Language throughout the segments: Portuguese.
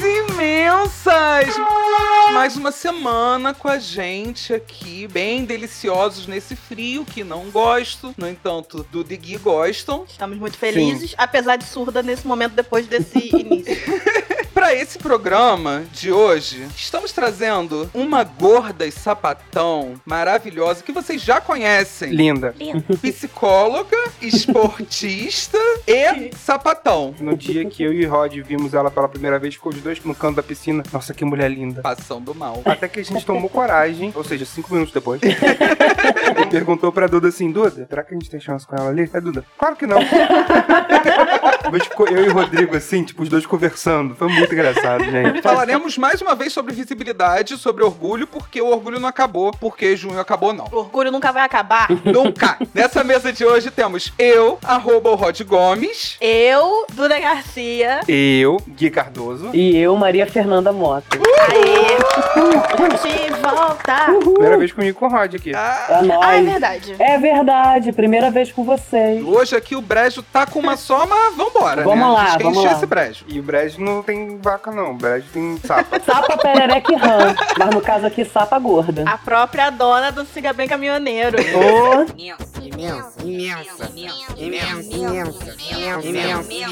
Imensas! Mais uma semana com a gente aqui, bem deliciosos nesse frio que não gosto. No entanto, Duda e Gui gostam. Estamos muito felizes, apesar de surda nesse momento depois desse início. Para esse programa de hoje, estamos trazendo uma gorda e sapatão maravilhosa que vocês já conhecem. Linda. Psicóloga, esportista e sapatão. No dia que eu e Rod vimos ela pela primeira vez, ficou os dois no canto da piscina. Nossa, que mulher linda. Passando mal. Até que a gente tomou coragem, ou seja, cinco minutos depois. e perguntou pra Duda assim: Duda, será que a gente tem chance com ela ali? É Duda, claro que não. Mas ficou eu e o Rodrigo assim, tipo, os dois conversando. Foi muito engraçado, gente. Falaremos mais uma vez sobre visibilidade, sobre orgulho, porque o orgulho não acabou, porque junho acabou, não. O orgulho nunca vai acabar. Nunca! Nessa mesa de hoje temos eu, arroba o Rod Gomes. Eu, Duda Garcia. Eu, Gui Cardoso. E eu, Maria Fernanda Mota. Aê! De volta! Primeira vez comigo com o Rod aqui. Ah, É nóis. Ah, é verdade. É verdade, primeira vez com vocês. hoje aqui o brejo tá com uma só, mas vambora, Vamos né? lá, a gente quer vamos encher lá. esse brejo. E o Brejo não tem vaca, não. O Brejo tem sapa. Sapa perereca e rã. Mas no caso aqui, sapa gorda. A própria dona do Siga Bem Caminhoneiro. Ô, Imensa, imensa, imensa,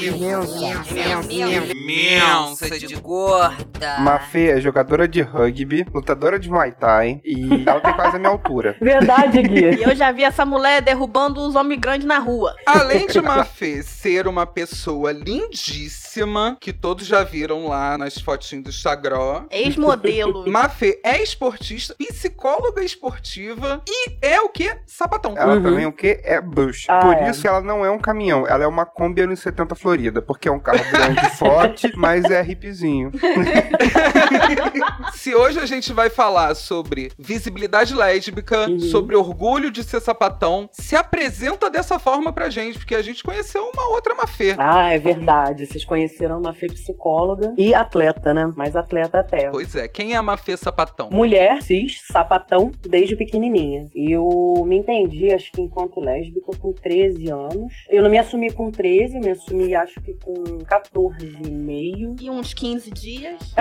imensa, Imensa de gorda. Mafê é jogadora de rugby, lutadora de Muay Thai e ela tem quase a minha altura. verdade, Gui. E eu já vi essa mulher derrubando os homens grandes na rua. Além de Mafê ser uma pessoa lindíssima, que todos já viram lá nas fotinhas do Instagram. Ex-modelo. Mafê é esportista, psicóloga esportiva e é o que? Sapatão. Ela Uhum. também o que? É bush. Ah, Por é. isso ela não é um caminhão, ela é uma Kombi anos 70 Florida, porque é um carro grande e forte, mas é hippiezinho. Se hoje a gente vai falar sobre visibilidade lésbica, Uhum. sobre orgulho de ser sapatão, se apresenta dessa forma pra gente, porque a gente conheceu uma outra Mafê. Ah, é verdade. Vocês conheceram uma fê psicóloga e atleta, né? Mais atleta até. Pois é, quem é a Mafê sapatão? Mulher, cis, sapatão, desde pequenininha. Eu me entendi, acho que enquanto lésbica, com 13 anos. Eu não me assumi com 13, me assumi acho que com 14 e meio. E uns 15 dias.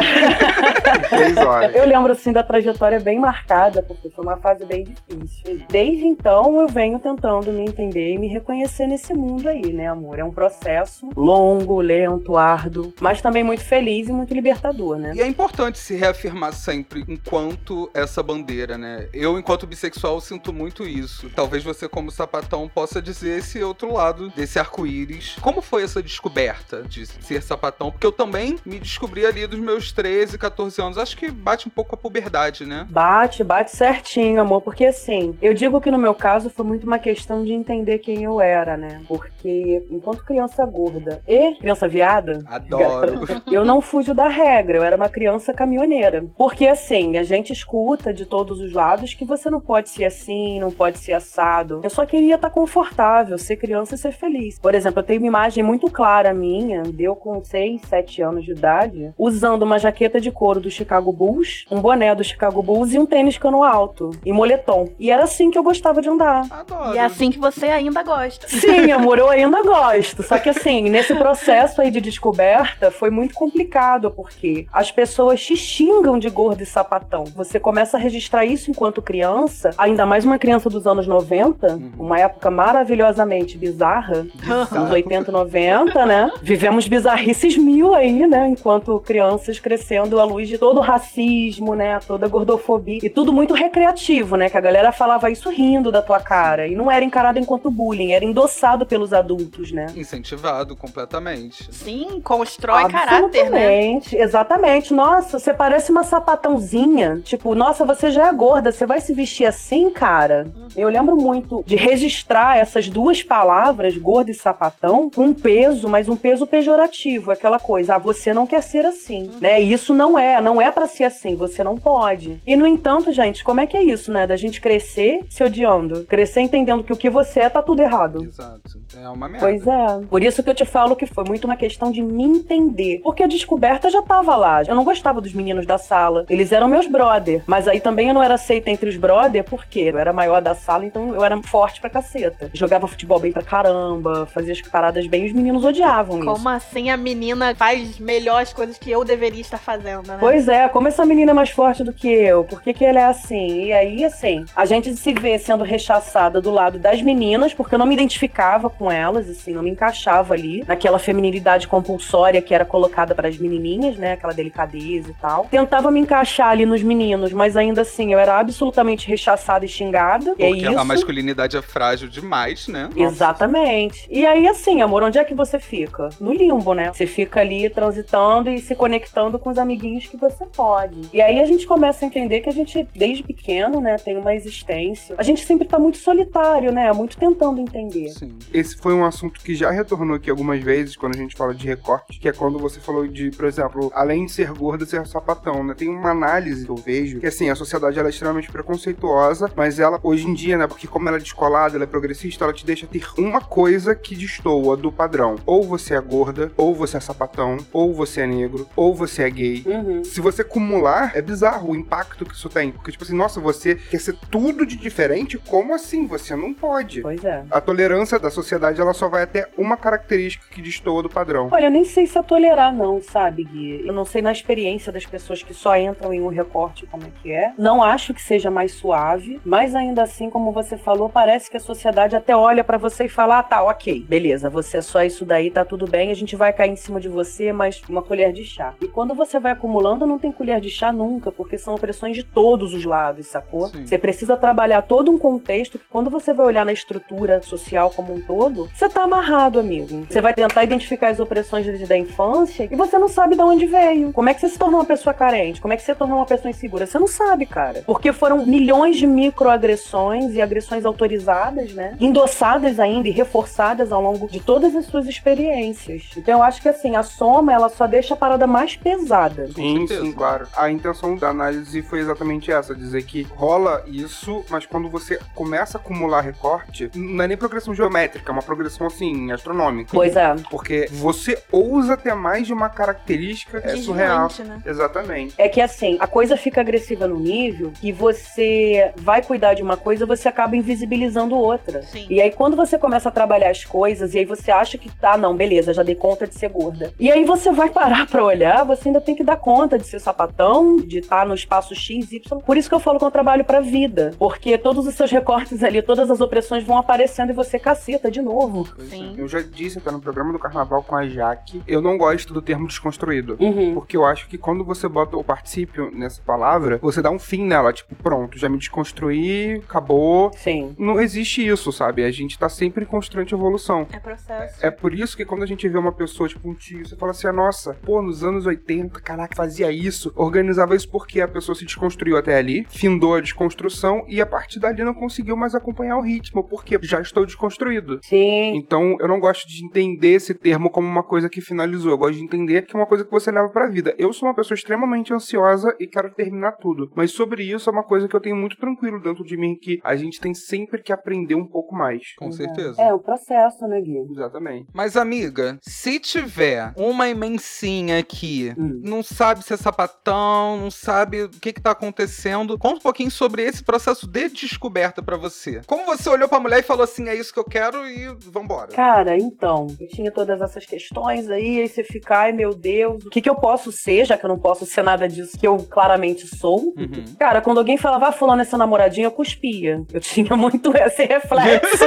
Horas. Eu lembro, assim, da trajetória bem marcada, porque foi uma fase bem difícil. Desde então, eu venho tentando me entender e me reconhecer nesse mundo aí, né, amor? É um processo longo, lento, árduo, mas também muito feliz e muito libertador, né? E é importante se reafirmar sempre enquanto essa bandeira, né? Eu, enquanto bissexual, sinto muito isso. Talvez você, como sapatão, possa dizer esse outro lado desse arco-íris. Como foi essa descoberta de ser sapatão? Porque eu também me descobri ali dos meus 13, 14 anos. Acho que bate um pouco a puberdade, né? Bate, bate certinho, amor, porque assim, eu digo que no meu caso foi muito uma questão de entender quem eu era, né? Porque enquanto criança gorda e criança viada, Adoro. eu não fujo da regra, eu era uma criança caminhoneira. Porque assim, a gente escuta de todos os lados que você não pode ser assim, não pode ser assado. Eu só queria estar confortável, ser criança e ser feliz. Por exemplo, eu tenho uma imagem muito clara minha, deu com 6, 7 anos de idade, usando uma jaqueta de couro do Chicago Bulls, um boné do Chicago Bulls e um tênis cano alto, e moletom. E era assim que eu gostava de andar. Adoro. E é assim que você ainda gosta. Sim, amor, eu ainda gosto. Só que assim, nesse processo aí de descoberta foi muito complicado, porque as pessoas te xingam de gordo e sapatão. Você começa a registrar isso enquanto criança, ainda mais uma criança dos anos 90, uma época maravilhosamente bizarra, anos 80 e 90, né? Vivemos bizarrices mil aí, né? Enquanto crianças crescendo à luz de todo o racismo, né? Toda a gordofobia. E tudo muito recreativo, né? Que a galera falava isso rindo da tua cara. E não era encarado enquanto bullying, era endossado pelos adultos, né? Incentivado completamente. Sim, constrói caráter, né? Exatamente. Nossa, você parece uma sapatãozinha. Tipo, nossa, você já é gorda, você vai se vestir assim, cara? Eu lembro muito de registrar essas duas palavras, gorda e sapatão, com um peso, mas um peso pejorativo. Aquela coisa, ah, você não quer ser assim, né? E Isso não é, não é pra ser assim, você não pode. E no entanto, gente, como é que é isso, né? Da gente crescer se odiando, crescer entendendo que o que você é tá tudo errado. Exato. É uma merda. Pois é. Por isso que eu te falo que foi muito uma questão de me entender. Porque a descoberta já tava lá. Eu não gostava dos meninos da sala. Eles eram meus brother. Mas aí também eu não era aceita entre os brother, porque eu era maior da sala, então eu era forte pra caceta. Jogava futebol bem pra caramba, fazia as paradas bem, os meninos odiavam isso. Como assim a menina faz melhor as coisas que eu deveria estar fazendo, né? Pois é, como essa menina é mais forte do que eu? Por que, que ela é assim? E aí, assim, a gente se vê sendo rechaçada do lado das meninas, porque eu não me identificava com elas, assim, não me encaixava ali naquela feminilidade compulsória que era colocada para as menininhas, né? Aquela delicadeza e tal. Tentava me encaixar ali nos meninos, mas ainda assim, eu era absolutamente rechaçada e xingada. É Porque isso. a masculinidade é frágil demais, né? Exatamente. E aí, assim, amor, onde é que você fica? No limbo, né? Você fica ali transitando e se conectando com os amiguinhos que você pode. E aí a gente começa a entender que a gente, desde pequeno, né, tem uma existência. A gente sempre tá muito solitário, né? Muito tentando entender. Sim. Esse foi um assunto que já retornou aqui algumas vezes quando a gente fala de recorte, que é quando você falou de, por exemplo, além de ser gorda, ser sapatão, né? Tem uma análise que eu vejo que, assim, a sociedade ela é extremamente preconceituosa, mas ela, hoje em dia, né, porque como ela é descolada, ela é progressista, ela te deixa ter uma coisa que destoa do padrão. Ou você é gorda, ou você é sapatão, ou você é negro, ou você é gay. Uhum. Se você acumular, é bizarro o impacto que isso tem. Porque, tipo assim, nossa, você quer ser tudo de diferente? Como assim? Você não pode. Pois é. A tolerância da sociedade, ela só vai até uma característica que destoa do padrão. Olha, eu nem sei se é tolerar, não, sabe, Gui? Eu não sei na experiência das pessoas que só entram em um recorte como é que é. Não acho que seja mais suave, mas ainda assim, como você falou, parece que a sociedade até olha pra você e fala: ah, tá, ok, beleza, você é só isso daí, tá tudo bem, a gente vai cair em cima de você, mas uma colher de chá. E quando você vai acumulando, não tem colher de chá nunca, porque são opressões de todos os lados, sacou? Sim. Você precisa trabalhar todo um contexto que quando você vai olhar na estrutura social como um todo, você tá amarrado, amigo. Você vai tentar identificar as opressões desde a infância e você não sabe de onde veio. Como é que você se tornou uma pessoa carente? Como é que você se tornou uma pessoa insegura? Você não sabe, cara. Porque foram milhões de microagressões e agressões autorizadas, né? Endossadas ainda e reforçadas ao longo de todas as suas experiências. Então eu acho que assim, a soma ela só deixa a parada mais pesada. Sim, sim, claro. A intenção da análise foi exatamente essa, dizer que rola isso, mas quando você começa a acumular recorte, não é nem progressão geométrica, é uma progressão assim, astronômica. Pois é. Porque você ousa ter mais de uma característica, é surreal. Né? Exatamente. É que assim, a coisa fica agressiva no nível que você vai cuidar de uma coisa, você acaba invisibilizando outra. Sim. E aí, quando você começa a trabalhar as coisas, e aí você acha que tá, não, beleza, já dei conta de ser gorda. E aí você vai parar pra olhar, você ainda tem que dar conta de ser sapatão, de estar no espaço X, Y. Por isso que eu falo que eu trabalho pra vida. Porque todos os seus recortes ali, todas as opressões vão aparecendo e você caceta de novo. Sim. Eu já disse até no programa do carnaval com a Jaque, eu não gosto do termo desconstruído. Uhum. Porque eu acho que quando você bota o particípio nessa palavra, você dá um fim nela. Tipo, pronto, já me desconstruí, acabou. Sim. Não existe isso, sabe? A gente tá sempre em constante evolução. É processo. É por isso que quando a gente vê uma pessoa, tipo um tio, você fala assim, ah, nossa, pô, nos anos 80, caraca, fazia isso, organizava isso porque a pessoa se desconstruiu até ali, findou a desconstrução e a partir dali não conseguiu mais acompanhar o ritmo, porque já estou desconstruído. Sim. Então, eu não gosto de entender esse termo como uma coisa que finalizou. Eu gosto de entender que é uma coisa que você leva pra vida. Eu sou uma pessoa extremamente ansiosa e quero terminar tudo. Mas sobre isso é uma coisa que eu tenho muito tranquilo dentro de mim, que a gente tem sempre que aprender um pouco mais. Com certeza. É o processo, né, Gui? Exatamente. Mas, amiga, se tiver uma imensinha aqui, Hum. não sabe se é sapatão, não sabe o que que tá acontecendo, conta um pouquinho sobre esse processo de descoberta pra você. Como você olhou pra mulher e falou assim, é isso que eu quero e vambora. Cara, então, eu tinha todas essas questões aí, aí você fica, ai meu Deus, o que que eu posso ser, já que eu não posso ser nada disso que eu claramente sou? Uhum. Cara, quando alguém falava, ah, fulano é seu namoradinho, eu cuspia. Eu tinha muito esse reflexo.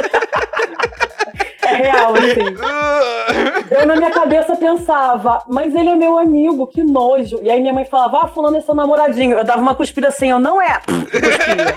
é real, assim. Eu na minha cabeça pensava, mas ele é meu amigo, que nojo. E aí minha mãe falava, ah, fulano é seu namoradinho. Eu dava uma cuspida assim, eu não é. Cuspia.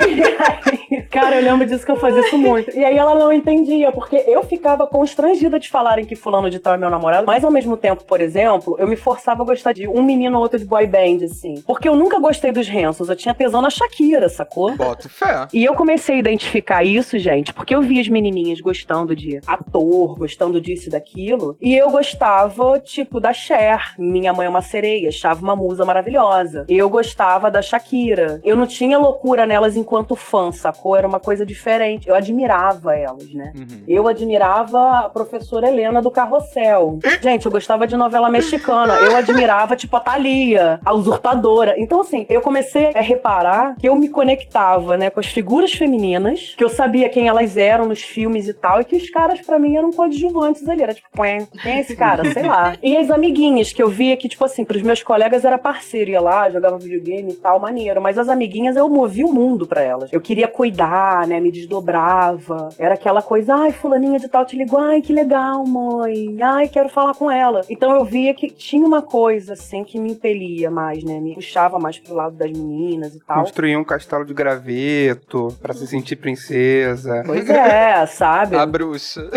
E aí, cara, eu lembro disso que eu fazia isso muito. E aí ela não entendia, porque eu ficava constrangida de falarem que fulano de tal é meu namorado, mas ao mesmo tempo, por exemplo, eu me forçava a gostar de um menino ou outro de boy band, assim. Porque eu nunca gostei dos Hansons, eu tinha tesão na Shakira, sacou? Bota fé. E eu comecei a identificar isso, gente, porque eu vi as menininhas gostando de ator, gostando disso e daquilo. E eu gostava, tipo, da Cher. Minha mãe é uma sereia, achava uma musa maravilhosa. Eu gostava da Shakira. Eu não tinha loucura nelas enquanto fã, sacou? Era uma coisa diferente. Eu admirava elas, né? Uhum. Eu admirava a professora Helena do Carrossel. Gente, eu gostava de novela mexicana. Eu admirava, tipo, a Thalia, a usurpadora. Então, assim, eu comecei a reparar que eu me conectava, né, com as figuras femininas, que eu sabia quem elas eram nos filmes e tal, e que os caras, pra mim, eram coadjuvantes ali. Era tipo, "Ué, quem é esse cara? Sei lá. E as amiguinhas, que eu via que, tipo assim, pros meus colegas era parceiro, ia lá, jogava videogame e tal, maneiro. Mas as amiguinhas, eu movi o mundo pra elas. Eu queria cuidar, né, me desdobrava. Era aquela coisa, ai, fulaninha de tal te ligou, ai, que legal, mãe. Ai, quero falar com ela. Então eu via que tinha uma coisa, assim, que me impelia mais, né, me puxava mais pro lado das meninas e tal. Construir um castelo de graveto pra se sentir princesa. Pois é, sabe? A bruxa.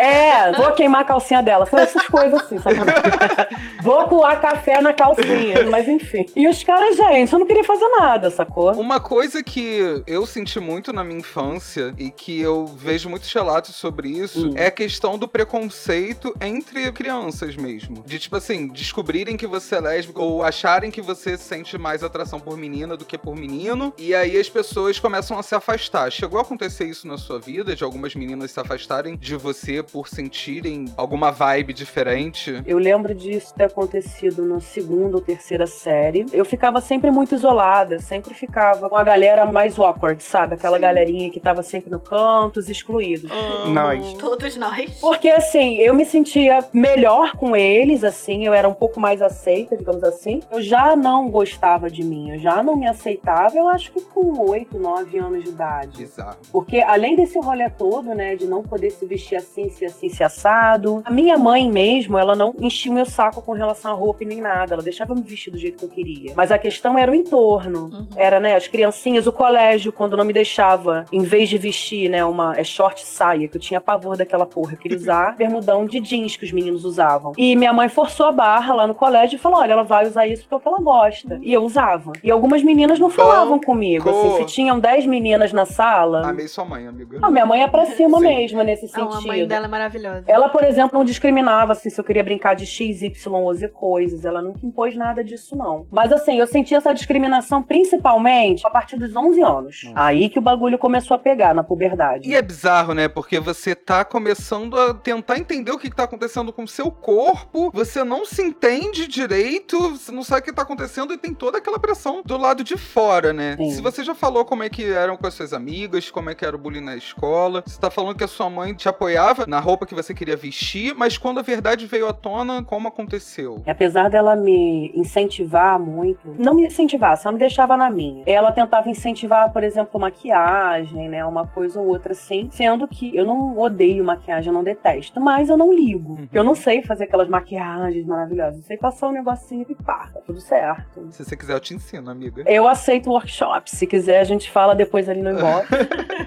É, vou queimar a calcinha dela. Foi essas coisas assim, sacanagem. Vou coar café na calcinha, mas enfim. E os caras, gente, eu não queria fazer nada, sacou? Uma coisa que eu senti muito na minha infância e que eu vejo muitos relatos sobre isso Hum. é a questão do preconceito entre crianças mesmo. De tipo assim, descobrirem que você é lésbica ou acharem que você sente mais atração por menina do que por menino e aí as pessoas começam a se afastar. Chegou a acontecer isso na sua vida, de algumas meninas se afastarem de você por sentirem alguma vibe diferente? Eu lembro disso ter acontecido na segunda ou terceira série. Eu ficava sempre muito isolada, sempre ficava com a galera mais awkward, sabe? Aquela galerinha que tava sempre no canto, os excluídos. Nós. Todos nós. Porque assim, eu me sentia melhor com eles, assim, eu era um pouco mais aceita, digamos assim. Eu já não gostava de mim, eu já não me aceitava, eu acho que com 8, 9 anos de idade. Bizarro. Porque além desse rolê todo, né, de não poder se vestir assim, se assim, se assado, a minha mãe mesmo, ela não enchia o meu saco com relação à roupa e nem nada, ela deixava eu me vestir do jeito que eu queria. Mas a questão era o entorno. Era, né, as criancinhas, o colégio, quando não me deixava, em vez de vestir, né, uma é short saia, que eu tinha pavor daquela porra, eu queria usar bermudão de jeans que os meninos usavam. E minha mãe forçou a barra lá no colégio e falou: olha, ela vai usar isso porque ela gosta. E eu usava. E algumas meninas não falavam comigo. Assim, se tinham 10 meninas na sala. Amei sua mãe, amiga. Não, minha mãe é pra cima Sim. mesmo nesse Não, sentido. a mãe dela é maravilhosa. Ela, por exemplo, não discriminava assim, se eu queria brincar de X, Y ou Z coisas. Ela nunca impôs nada disso, não. Mas assim, eu senti essa discriminação principalmente a partir dos 11 anos. Aí que o bagulho começou a pegar na puberdade. E é bizarro, né? Porque você tá começando a tentar entender o que, que tá acontecendo com o seu corpo, você não se entende direito, você não sabe o que tá acontecendo e tem toda aquela pressão do lado de fora, né? Sim. Se você já falou como é que eram com as suas amigas, como é que era o bullying na escola, você tá falando que a sua mãe te apoiava na roupa que você queria vestir, mas quando a verdade veio à tona, como aconteceu? E apesar dela me incentivar muito, não me incentivar, só me deixava na minha. Ela tentava incentivar, por exemplo, maquiagem, né? Uma coisa ou outra assim. Sendo que eu não odeio maquiagem, eu não detesto, mas eu não ligo. Uhum. Eu não sei fazer aquelas maquiagens maravilhosas. Eu sei passar um negocinho e pá, tá tudo certo. Se você quiser, eu te ensino, amiga. Eu aceito workshop. Se quiser, a gente fala depois ali no inbox.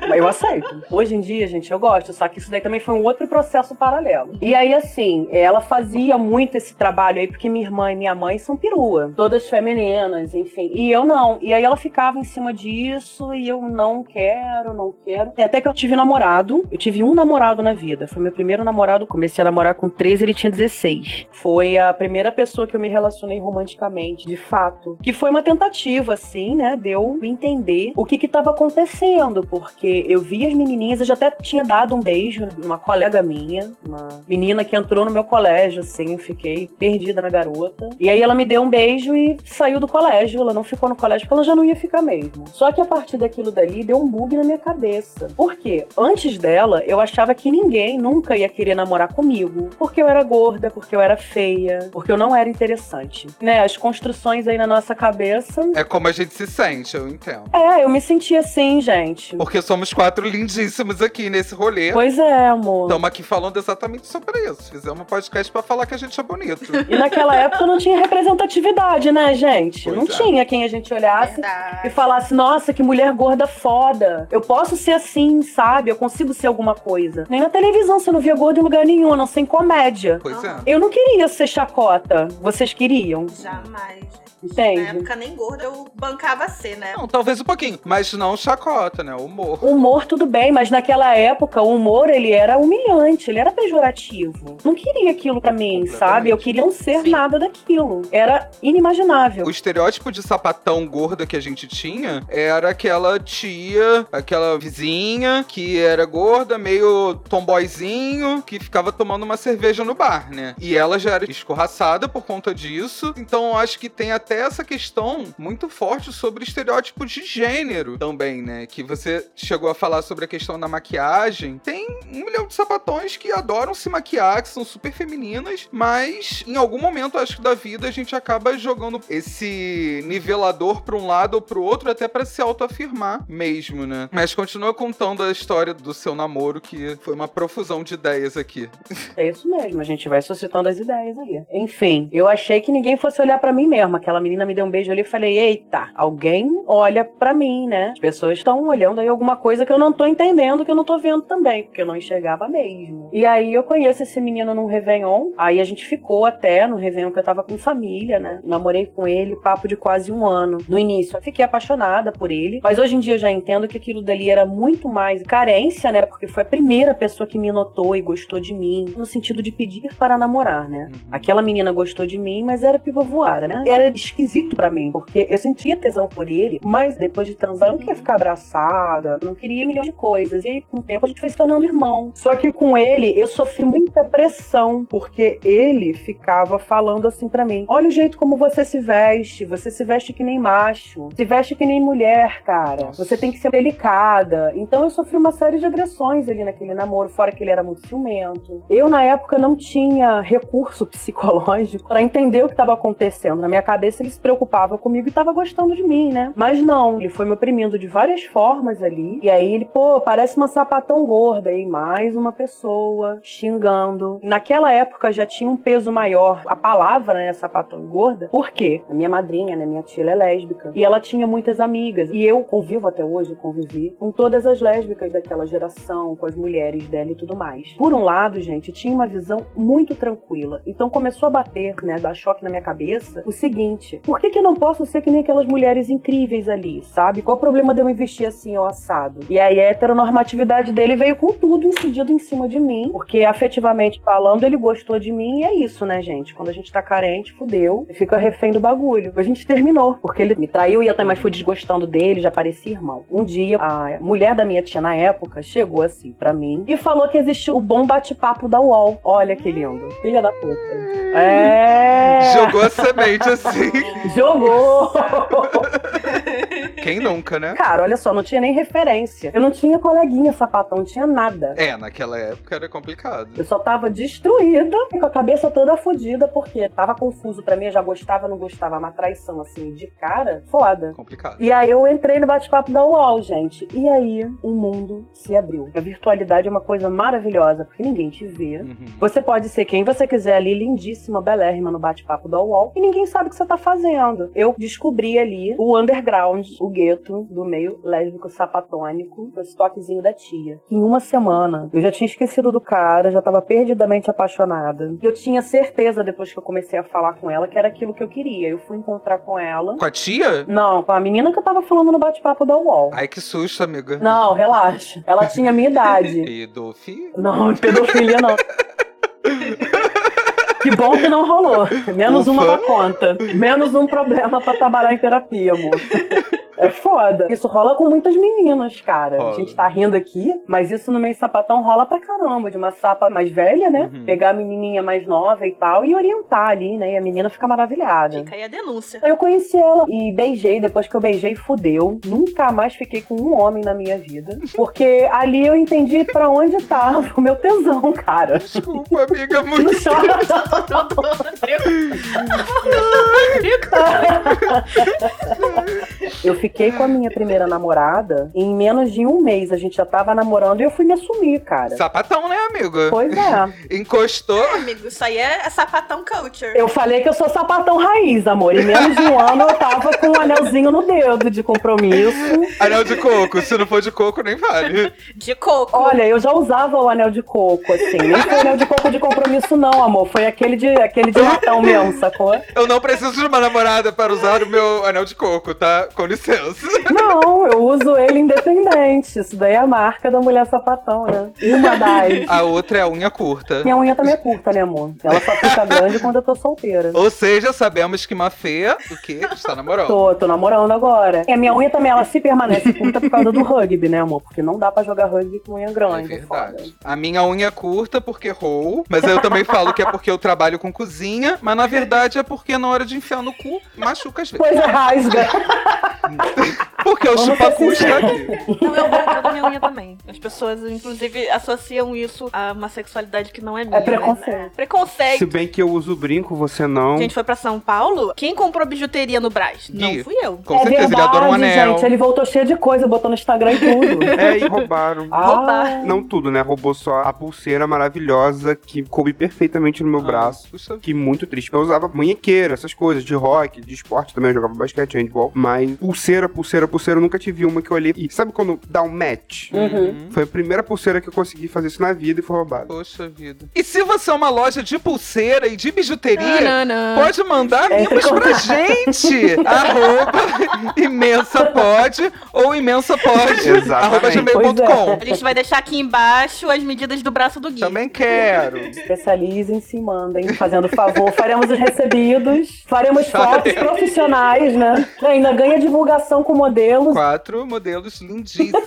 Mas eu aceito. Hoje em dia, gente, eu gosto. Só que isso daí também foi um outro processo paralelo. E aí, assim, ela fazia muito esse trabalho aí, porque minha irmã e minha mãe são perua. Todas femininas, enfim. E eu não. E aí ela ficava em cima disso e eu não quero, não quero. Até que eu tive namorado. Eu tive um namorado na vida. Foi meu primeiro namorado. Comecei a namorar com 13, ele tinha 16. Foi a primeira pessoa que eu me relacionei romanticamente, de fato. Que foi uma tentativa, assim, né? De eu entender o que que tava acontecendo. Porque eu vi as menininhas, eu já até tinha dado um beijo numa colega minha, uma menina que entrou no meu colégio, assim, fiquei perdida na garota. E aí ela me deu um beijo e saiu do colégio. Ela não ficou no colégio porque ela já não ia ficar mesmo. Só que a partir daquilo dali deu um bug na minha cabeça. Por quê? Antes dela, eu achava que ninguém nunca ia querer namorar comigo. Porque eu era gorda, porque eu era feia, porque eu não era interessante. Né? As construções aí na nossa cabeça. É como a gente se sente, eu entendo. É, eu me sentia assim, gente. Porque somos quatro lindíssimos aqui nesse rolê. Pois é, amor. Estamos aqui falando exatamente sobre isso. Fizemos um podcast pra falar que a gente é bonito. E naquela época não tinha representatividade, né, gente? Pois não é. tinha quem a gente olhasse e Verdade. falasse, nossa, que mulher gorda foda. Eu posso ser assim, sabe? Eu consigo ser alguma coisa. Nem na televisão você não via gorda em lugar nenhum, a não ser em comédia. Pois é. Eu não queria ser chacota. Vocês queriam? Jamais, gente. Entende? Na época nem gorda eu bancava ser, né? Não, talvez um pouquinho, mas não chacota, né? Humor. O humor, tudo bem, mas naquela época o humor ele era humilhante, ele era pejorativo. Não queria aquilo pra mim, sabe? Eu queria não ser Sim. nada daquilo. Era inimaginável. O estereótipo de sapatão gorda que a gente tinha era aquela tia aquela vizinha que era gorda, meio tomboyzinho, que ficava tomando uma cerveja no bar, né? E ela já era escorraçada por conta disso. Então eu acho que tem até essa questão muito forte sobre estereótipos de gênero também, né? Que você chegou a falar sobre a questão da maquiagem. Tem um milhão de sapatões que adoram se maquiar, que são super femininas, mas em algum momento, acho que da vida, a gente acaba jogando esse nivelador pra um lado ou pro outro, até pra se autoafirmar mesmo, né? Mas continua contando a história do seu namoro, que foi uma profusão de ideias aqui. É isso mesmo, a gente vai suscitando as ideias aí. Enfim, eu achei que ninguém fosse olhar pra mim mesmo. Aquela menina me deu um beijo ali e falei: eita, alguém olha pra mim, né? As pessoas estão olhando aí alguma coisa que eu não tô entendendo, que eu não tô vendo também, porque eu não enxergava mesmo. E aí eu conheço esse menino num Réveillon, aí a gente ficou até no Réveillon que eu tava com família, né? Namorei com ele, papo de quase um ano. No início, eu fiquei apaixonada por ele, mas hoje em dia eu já entendo que aquilo dali era muito mais carência, né? Porque foi a primeira pessoa que me notou e gostou de mim, no sentido de pedir para namorar, né? Aquela menina gostou de mim, mas era piva voada, né? Era esquisito pra mim, porque eu sentia tesão por ele, mas depois de transar eu não queria ficar abraçada, não queria milhão de coisas. E com o tempo, a gente foi se tornando irmão. Só que com ele, eu sofri muita pressão, porque ele ficava falando assim pra mim: Olha o jeito como você se veste, você se veste que nem macho, se veste que nem mulher, cara. Você tem que ser delicada. Então eu sofri uma série de agressões ali naquele namoro, fora que ele era muito ciumento. Eu, na época, não tinha recurso psicológico pra entender o que estava acontecendo. Na minha cabeça, ele se preocupava comigo e tava gostando de mim, né? Mas não, ele foi me oprimindo de várias formas ali. E aí ele, pô, parece uma sapatão gorda. E mais uma pessoa xingando. Naquela época já tinha um peso maior a palavra, né, sapatão gorda. Por quê? A minha madrinha, né, minha tia, ela é lésbica. E ela tinha muitas amigas. E eu convivo até hoje, convivi com todas as lésbicas daquela geração, com as mulheres dela e tudo mais. Por um lado, gente, tinha uma visão muito tranquila. Então começou a bater, né, dar choque na minha cabeça, o seguinte: por que, que eu não posso ser que nem aquelas mulheres incríveis ali, sabe? Qual o problema de eu investir assim ao assado? E aí a heteronormatividade dele veio com tudo incidido em cima de mim, porque afetivamente falando, ele gostou de mim e é isso, né, gente? Quando a gente tá carente, fudeu, fica refém do bagulho. A gente terminou, porque ele me traiu e eu também fui desgostando dele, já parecia irmão. Um dia, a mulher da minha tia na época chegou assim pra mim e falou que existe o bom bate-papo da UOL. Olha que lindo. Filha da puta. É. Jogou a semente assim. Jogou! Quem nunca, né? Cara, olha só, não tinha nem referência. Eu não tinha coleguinha sapatão, não tinha nada. É, naquela época era complicado. Eu só tava destruída, com a cabeça toda fodida, porque tava confuso pra mim, eu já gostava, não gostava, uma traição assim, de cara, foda. Complicado. E aí eu entrei no bate-papo da UOL, gente. E aí o mundo se abriu. A virtualidade é uma coisa maravilhosa, porque ninguém te vê. Uhum. Você pode ser quem você quiser ali, lindíssima, belérrima no bate-papo da UOL, e ninguém sabe o que você tá fazendo. Eu descobri ali o underground, o gueto do meio lésbico sapatônico, esse toquezinho da tia. Em uma semana, eu já tinha esquecido do cara, já tava perdidamente apaixonada. Eu tinha certeza, depois que eu comecei a falar com ela, que era aquilo que eu queria. Eu fui encontrar com ela. Com a tia? Não, com a menina que eu tava falando no bate-papo da UOL. Ai, que susto, amiga. Não, relaxa. Ela tinha a minha idade. Pedofilia? Não, pedofilia não. Que bom que não rolou. Menos Ufa. uma pra conta. Menos um problema pra trabalhar em terapia, amor. É foda. Isso rola com muitas meninas, cara. Rola. A gente tá rindo aqui, mas isso no meio sapatão rola pra caramba. De uma sapa mais velha, né? Uhum. Pegar a menininha mais nova e tal e orientar ali, né? E a menina fica maravilhada. Fica aí a denúncia. Eu conheci ela e beijei. Depois que eu beijei, fudeu. Nunca mais fiquei com um homem na minha vida. Porque ali eu entendi pra onde tava o meu tesão, cara. Desculpa, amiga, Não muito. chora. Eu fiquei com a minha primeira namorada em menos de um mês. A gente já tava namorando e eu fui me assumir, cara. Sapatão, né, amigo? Pois é. Encostou. Amigo, isso aí é, é sapatão culture. Eu falei que eu sou sapatão raiz, amor. Em menos de um ano eu tava com um anelzinho no dedo de compromisso. Anel de coco. Se não for de coco, nem vale. De coco. Olha, eu já usava o anel de coco, assim. Nem foi anel de coco de compromisso, não, amor. Foi aquele de, aquele de latão mesmo, sacou? Eu não preciso de uma namorada para usar o meu anel de coco, tá? Com licença. Não, eu uso ele independente. Isso daí é a marca da mulher sapatão, né? Uma das. A outra é a unha curta. Minha unha também é curta, né, amor? Ela só fica grande quando eu tô solteira. Ou seja, sabemos que Mafê, o quê? Está namorando. Tô, tô namorando agora. E a minha unha também, ela se permanece curta por causa do rugby, né, amor? Porque não dá pra jogar rugby com unha grande. é foda. verdade. A minha unha é curta porque rou, mas eu também falo que é porque eu trabalho com cozinha, mas na verdade é porque na hora de enfiar no cu, machuca às vezes. Pois é, rasga. Porque o chupacu está aqui. Não, eu gosto da minha unha também. As pessoas, inclusive, associam isso a uma sexualidade que não é minha. preconceito. né? Preconceito. Se bem que eu uso brinco, você não. A gente foi pra São Paulo. Quem comprou bijuteria no Brás? Não fui eu. Com é certeza, ele adora um verdade, anel. gente. Ele voltou cheio de coisa, botou no Instagram e tudo. É, e roubaram. Ah, Não tudo, né? Roubou só a pulseira maravilhosa que coube perfeitamente no meu Ah, braço. puxa. Que muito triste. Eu usava munhequeira, essas coisas, de rock, de esporte também, eu jogava basquete, handball. Mas pulseira, pulseira, pulseira, eu nunca tive uma que eu olhei. E sabe quando dá um match? Uhum. Foi a primeira pulseira que eu consegui fazer isso na vida e foi roubada. Poxa vida. E se você é uma loja de pulseira e de bijuteria, Não, não, não. pode mandar mimos em pra gente. Arroba imensa pode ou imensa pode. Arroba gmail.com. A gente vai deixar aqui embaixo as medidas do braço do Gui. Também quero. especializem-se, mandem, fazendo favor. Faremos os recebidos, faremos fotos profissionais, né? Ainda ganha divulgação com modelos. Quatro modelos lindíssimos.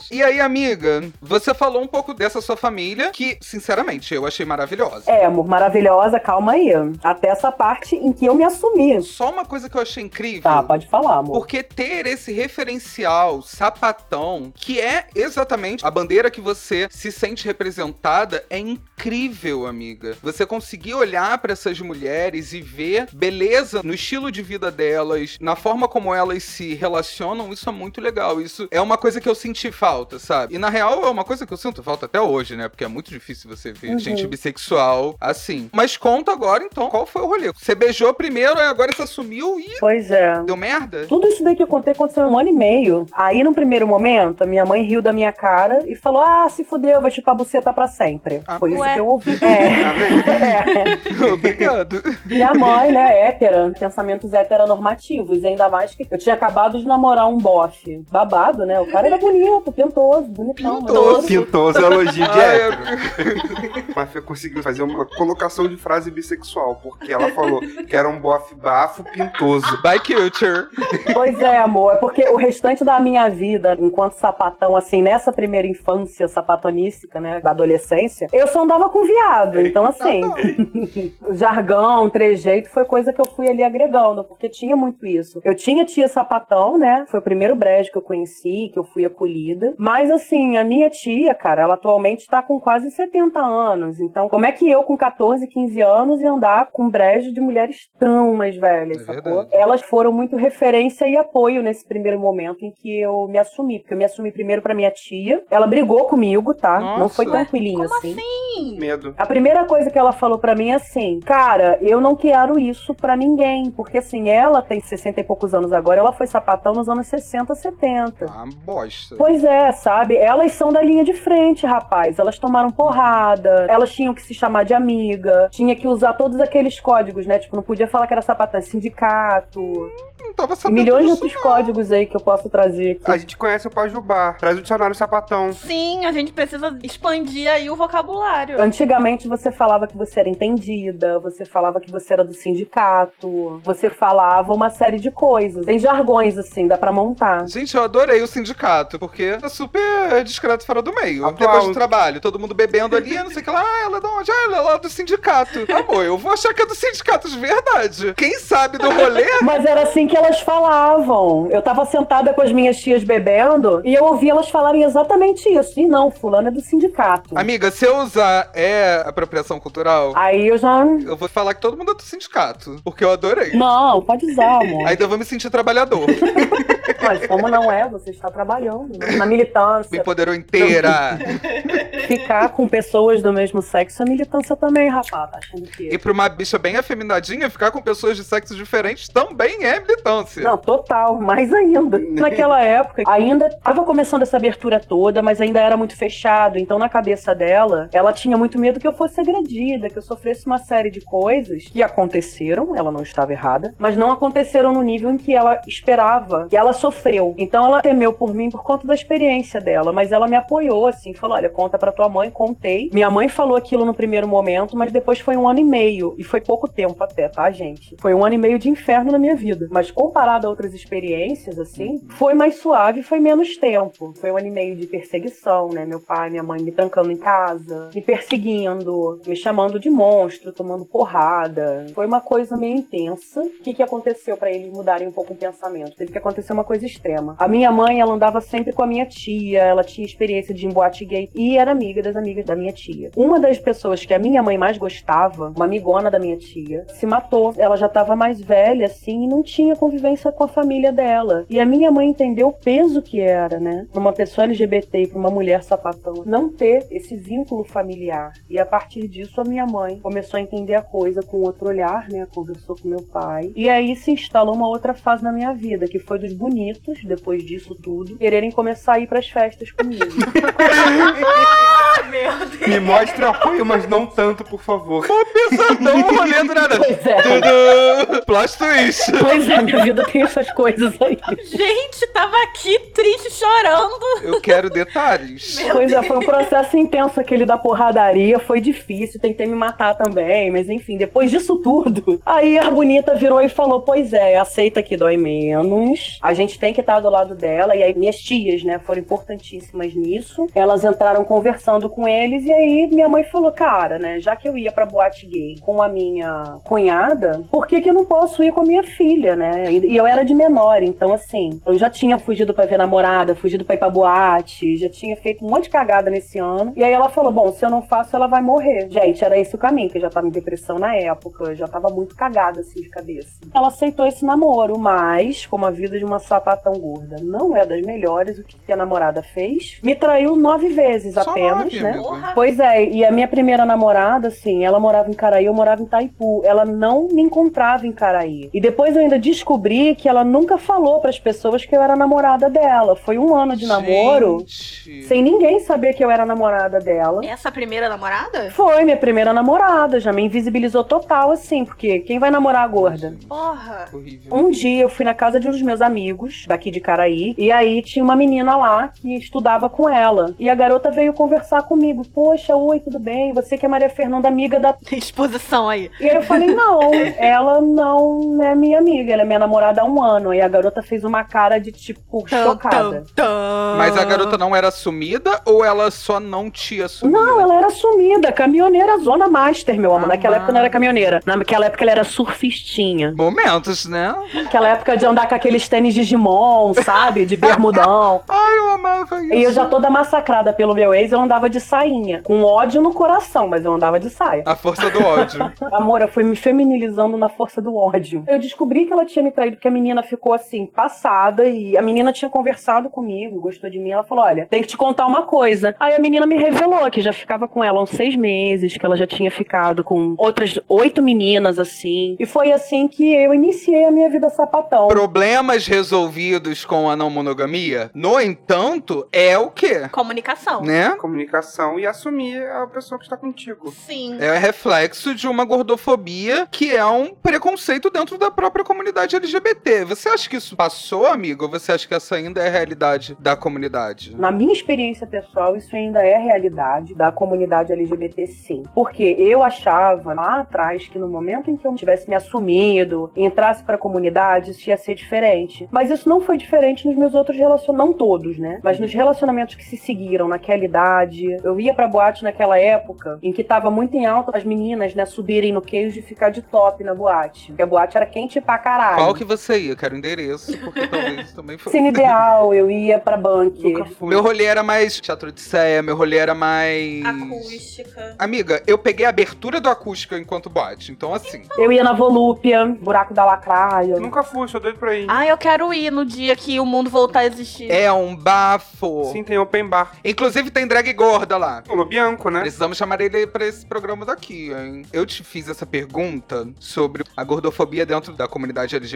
E aí, amiga, você falou um pouco dessa sua família, que, sinceramente, eu achei maravilhosa. É, amor, maravilhosa, calma aí. Até essa parte em que eu me assumi. Só uma coisa que eu achei incrível. Tá, pode falar, amor. Porque ter esse referencial sapatão, que é exatamente a bandeira que você se sente representada, é incrível, amiga. Você conseguir olhar pra essas mulheres e ver beleza no estilo de vida delas, na forma como elas se relacionam, isso é muito legal. Isso é uma coisa que eu senti falta, sabe? E na real é uma coisa que eu sinto falta até hoje, né? Porque é muito difícil você ver Uhum. gente bissexual assim. Mas conta agora então qual foi o rolê. Você beijou primeiro, agora você assumiu e Pois é. deu merda? Tudo isso daí que eu contei aconteceu em um ano e meio. Aí, no primeiro momento, a minha mãe riu da minha cara e falou: Ah, se fudeu, eu vou chupar a buceta pra sempre. Ah, Foi isso ué. que eu ouvi. É. é. Obrigado. Minha mãe, né, hétera, pensamentos heteronormativos. Ainda mais que eu tinha acabado de namorar um bofe babado, né? O cara era bonito, pintoso, bonitão. Pintoso. Pintoso é elogio de hétero. Mas eu consegui fazer uma colocação de frase bissexual, porque ela falou que era um bofe bafo pintoso. By Culture. Pois é, amor. É porque o restante da minha vida, enquanto sapatão, assim, nessa primeira infância sapatonística, né, da adolescência, eu só andava com viado. Então, assim, o jargão, trejeito foi coisa que eu fui ali agregando, porque tinha muito isso. Eu tinha tia sapatão, né? Foi o primeiro brejo que eu conheci, que eu fui acolhida. Mas, assim, a minha tia, cara, ela atualmente tá com quase 70 anos. Então, como é que eu, com 14, 15 anos, ia andar com brejo de mulheres tão mais velhas, É sacou? verdade. Elas foram muito referência e apoio nesse primeiro momento em que eu me assumi. Porque eu me assumi primeiro pra minha tia. Ela brigou comigo, tá? Não Nossa. foi tranquilinho Como assim. Sim. Medo. A primeira coisa que ela falou pra mim é assim, cara, eu não quero isso pra ninguém, porque assim, ela tem 60 e poucos anos agora, ela foi sapatão nos anos 60, 70. Ah, bosta. Pois é, sabe? Elas são da linha de frente, rapaz. Elas tomaram porrada, elas tinham que se chamar de amiga, tinha que usar todos aqueles códigos, né? Tipo, não podia falar que era sapatão, é sindicato, Não tava sabendo milhões de outros códigos aí que eu posso trazer aqui. A gente conhece o Pajubá. Traz o dicionário sapatão. Sim, a gente precisa expandir aí o vocabulário. Antigamente você falava que você era entendida, você falava que você era do sindicato, você falava uma série de coisas. Tem jargões assim, dá pra montar. Gente, eu adorei o sindicato, porque é super discreto fora do meio. Atual. Depois do trabalho, todo mundo bebendo ali, não sei o que lá. Ah, ela é de onde? Ah, ela é lá do sindicato. Amor, eu vou achar que é do sindicato de verdade. Quem sabe do rolê? Mas era assim que elas falavam. Eu tava sentada com as minhas tias bebendo e eu ouvi elas falarem exatamente isso. E não, fulano é do sindicato. Amiga, se eu usar é apropriação cultural, Aí eu já. eu vou falar que todo mundo é do sindicato. Porque eu adorei. Não, pode usar, amor. Ainda vou me sentir trabalhador. Mas como não é, você está trabalhando né? na Me militância. empoderou inteira. Ficar com pessoas do mesmo sexo é militância também, rapaz. Tá achando que. E pra uma bicha bem afeminadinha, ficar com pessoas de sexos diferentes também é militância. Não, total, mais ainda. Naquela época, ainda tava começando essa abertura toda, mas ainda era muito fechado. Então, na cabeça dela, ela tinha muito medo que eu fosse agredida, que eu sofresse uma série de coisas que aconteceram, ela não estava errada, mas não aconteceram no nível em que ela esperava. Que ela ela sofreu. Então ela temeu por mim por conta da experiência dela, mas ela me apoiou assim, falou: "Olha, conta pra tua mãe". Contei. Minha mãe falou aquilo no primeiro momento, mas depois foi um ano e meio e foi pouco tempo até, tá, gente? Foi um ano e meio de inferno na minha vida, mas comparado a outras experiências assim, foi mais suave, foi menos tempo. Foi um ano e meio de perseguição, né? Meu pai, minha mãe me trancando em casa, me perseguindo, me chamando de monstro, tomando porrada. Foi uma coisa meio intensa. O que, que aconteceu pra eles mudarem um pouco o pensamento? Teve que acontecer uma coisa extrema. A minha mãe, ela andava sempre com a minha tia, ela tinha experiência de ir em boate gay e era amiga das amigas da minha tia. Uma das pessoas que a minha mãe mais gostava, uma amigona da minha tia, se matou. Ela já estava mais velha, assim, e não tinha convivência com a família dela. E a minha mãe entendeu o peso que era, né? Pra uma pessoa LGBT e pra uma mulher sapatão, não ter esse vínculo familiar. E a partir disso, a minha mãe começou a entender a coisa com outro olhar, né? Conversou com meu pai. E aí se instalou uma outra fase na minha vida, que foi dos bonitos, depois disso tudo, quererem começar a ir pras festas comigo. Me mostre apoio, mas não tanto, por favor. Pesadão rolando nada. pois é. Plot twist. Pois é, minha vida tem essas coisas aí. Gente, tava aqui triste, chorando. Eu quero detalhes. Pois é, foi um processo intenso aquele da porradaria, foi difícil, tentei me matar também, mas enfim, depois disso tudo, aí a bonita virou e falou: Pois é, aceita que dói menos, a gente tem que estar do lado dela, e aí minhas tias, né, foram importantíssimas nisso, elas entraram conversando com eles, e aí minha mãe falou: Cara, né, já que eu ia pra boate gay com a minha cunhada, por que, que eu não posso ir com a minha filha, né? E, e eu era de menor, então assim, eu já tinha fugido pra ver namorada, fugido pra ir pra boate, já tinha feito um monte de cagada nesse ano. E aí ela falou: Bom, se eu não faço, ela vai morrer. Gente, era esse o caminho, que eu já tava em depressão na época, eu já tava muito cagada assim de cabeça. Ela aceitou esse namoro, mas, como a vida de uma sapatão gorda não é das melhores, o que a namorada fez? Me traiu nove vezes Só apenas, nove, né? Porra. Pois é, e a minha primeira namorada, assim, ela morava em Caraí, eu morava em Taipu. Ela não me encontrava em Caraí. E depois eu ainda descobri que ela nunca falou pras pessoas que eu era namorada dela. Foi um ano de namoro, Gente. sem ninguém saber que eu era namorada dela. Essa primeira namorada? Foi minha primeira namorada, já me invisibilizou total, assim, porque quem vai namorar a gorda? Porra. Horrível. Um dia eu fui na casa de um dos meus amigos, daqui de Caraí, e aí tinha uma menina lá que estudava com ela. E a garota veio conversar comigo. Poxa, oi, tudo bem? Você que é Maria Fernanda, amiga da. Exposição aí. E aí eu falei, não, ela não é minha amiga, ela é minha namorada há um ano. E a garota fez uma cara de tipo, chocada. tum. Mas a garota não era assumida ou ela só não te assumia? Não, ela era sumida, caminhoneira Zona Master, meu amor. Naquela Ah. época eu não era caminhoneira. Naquela época ela era surfistinha. Momentos, né? Naquela época de andar com aqueles tênis Digimon, sabe? De bermudão. Ai, eu amava isso. E eu já toda massacrada pelo meu ex, eu andava de sainha. Com ódio no coração, mas eu andava de saia. A força do ódio. Amor, eu fui me feminilizando na força do ódio. Eu descobri que ela tinha me traído porque a menina ficou assim, passada, e a menina tinha conversado comigo, gostou de mim. Ela falou: Olha, tem que te contar uma coisa. Aí a menina me revelou que já ficava com ela há uns seis meses, que ela já tinha ficado com outras oito meninas, assim. E foi assim que eu iniciei a minha vida sapatão. Problemas resolvidos com a não monogamia, no entanto, é o quê? Comunicação. Né? Comunicação e assumir a pessoa que está contigo. Sim. É reflexo de uma gordofobia que é um preconceito dentro da própria comunidade LGBT. Você acha que isso passou, amigo? Ou você acha que essa ainda é a realidade da comunidade? Na minha experiência pessoal, isso ainda é realidade da comunidade LGBT, sim. Porque eu achava lá atrás que no momento em que eu tivesse me assumido, entrasse pra comunidade, isso ia ser diferente. Mas isso não foi diferente nos meus outros relacionamentos, não todos, né? Mas nos relacionamentos que se seguiram naquela idade. Eu ia pra boate naquela época em que tava muito em alta as meninas, né, subirem no queijo e ficar de top na boate. Porque a boate era quente pra caralho. Qual que você ia? Quero endereço, porque talvez também fosse. Cine Ideal, eu ia pra Bunker. Meu rolê era mais teatro de sé, meu rolê era mais. Acústica. Amiga, eu peguei a abertura do acústica enquanto boate, então assim. Eu ia na Volúpia, Buraco da Lacraia. Nunca fui, sou doido pra ir. Ah, eu quero ir no dia que o mundo voltar a existir. É um bafo. Sim, tem open bar. Inclusive tem drag gorda lá. O Bianco, né? Precisamos chamar ele pra esse programa daqui, hein? Eu te fiz essa pergunta sobre a gordofobia dentro da comunidade LGBT,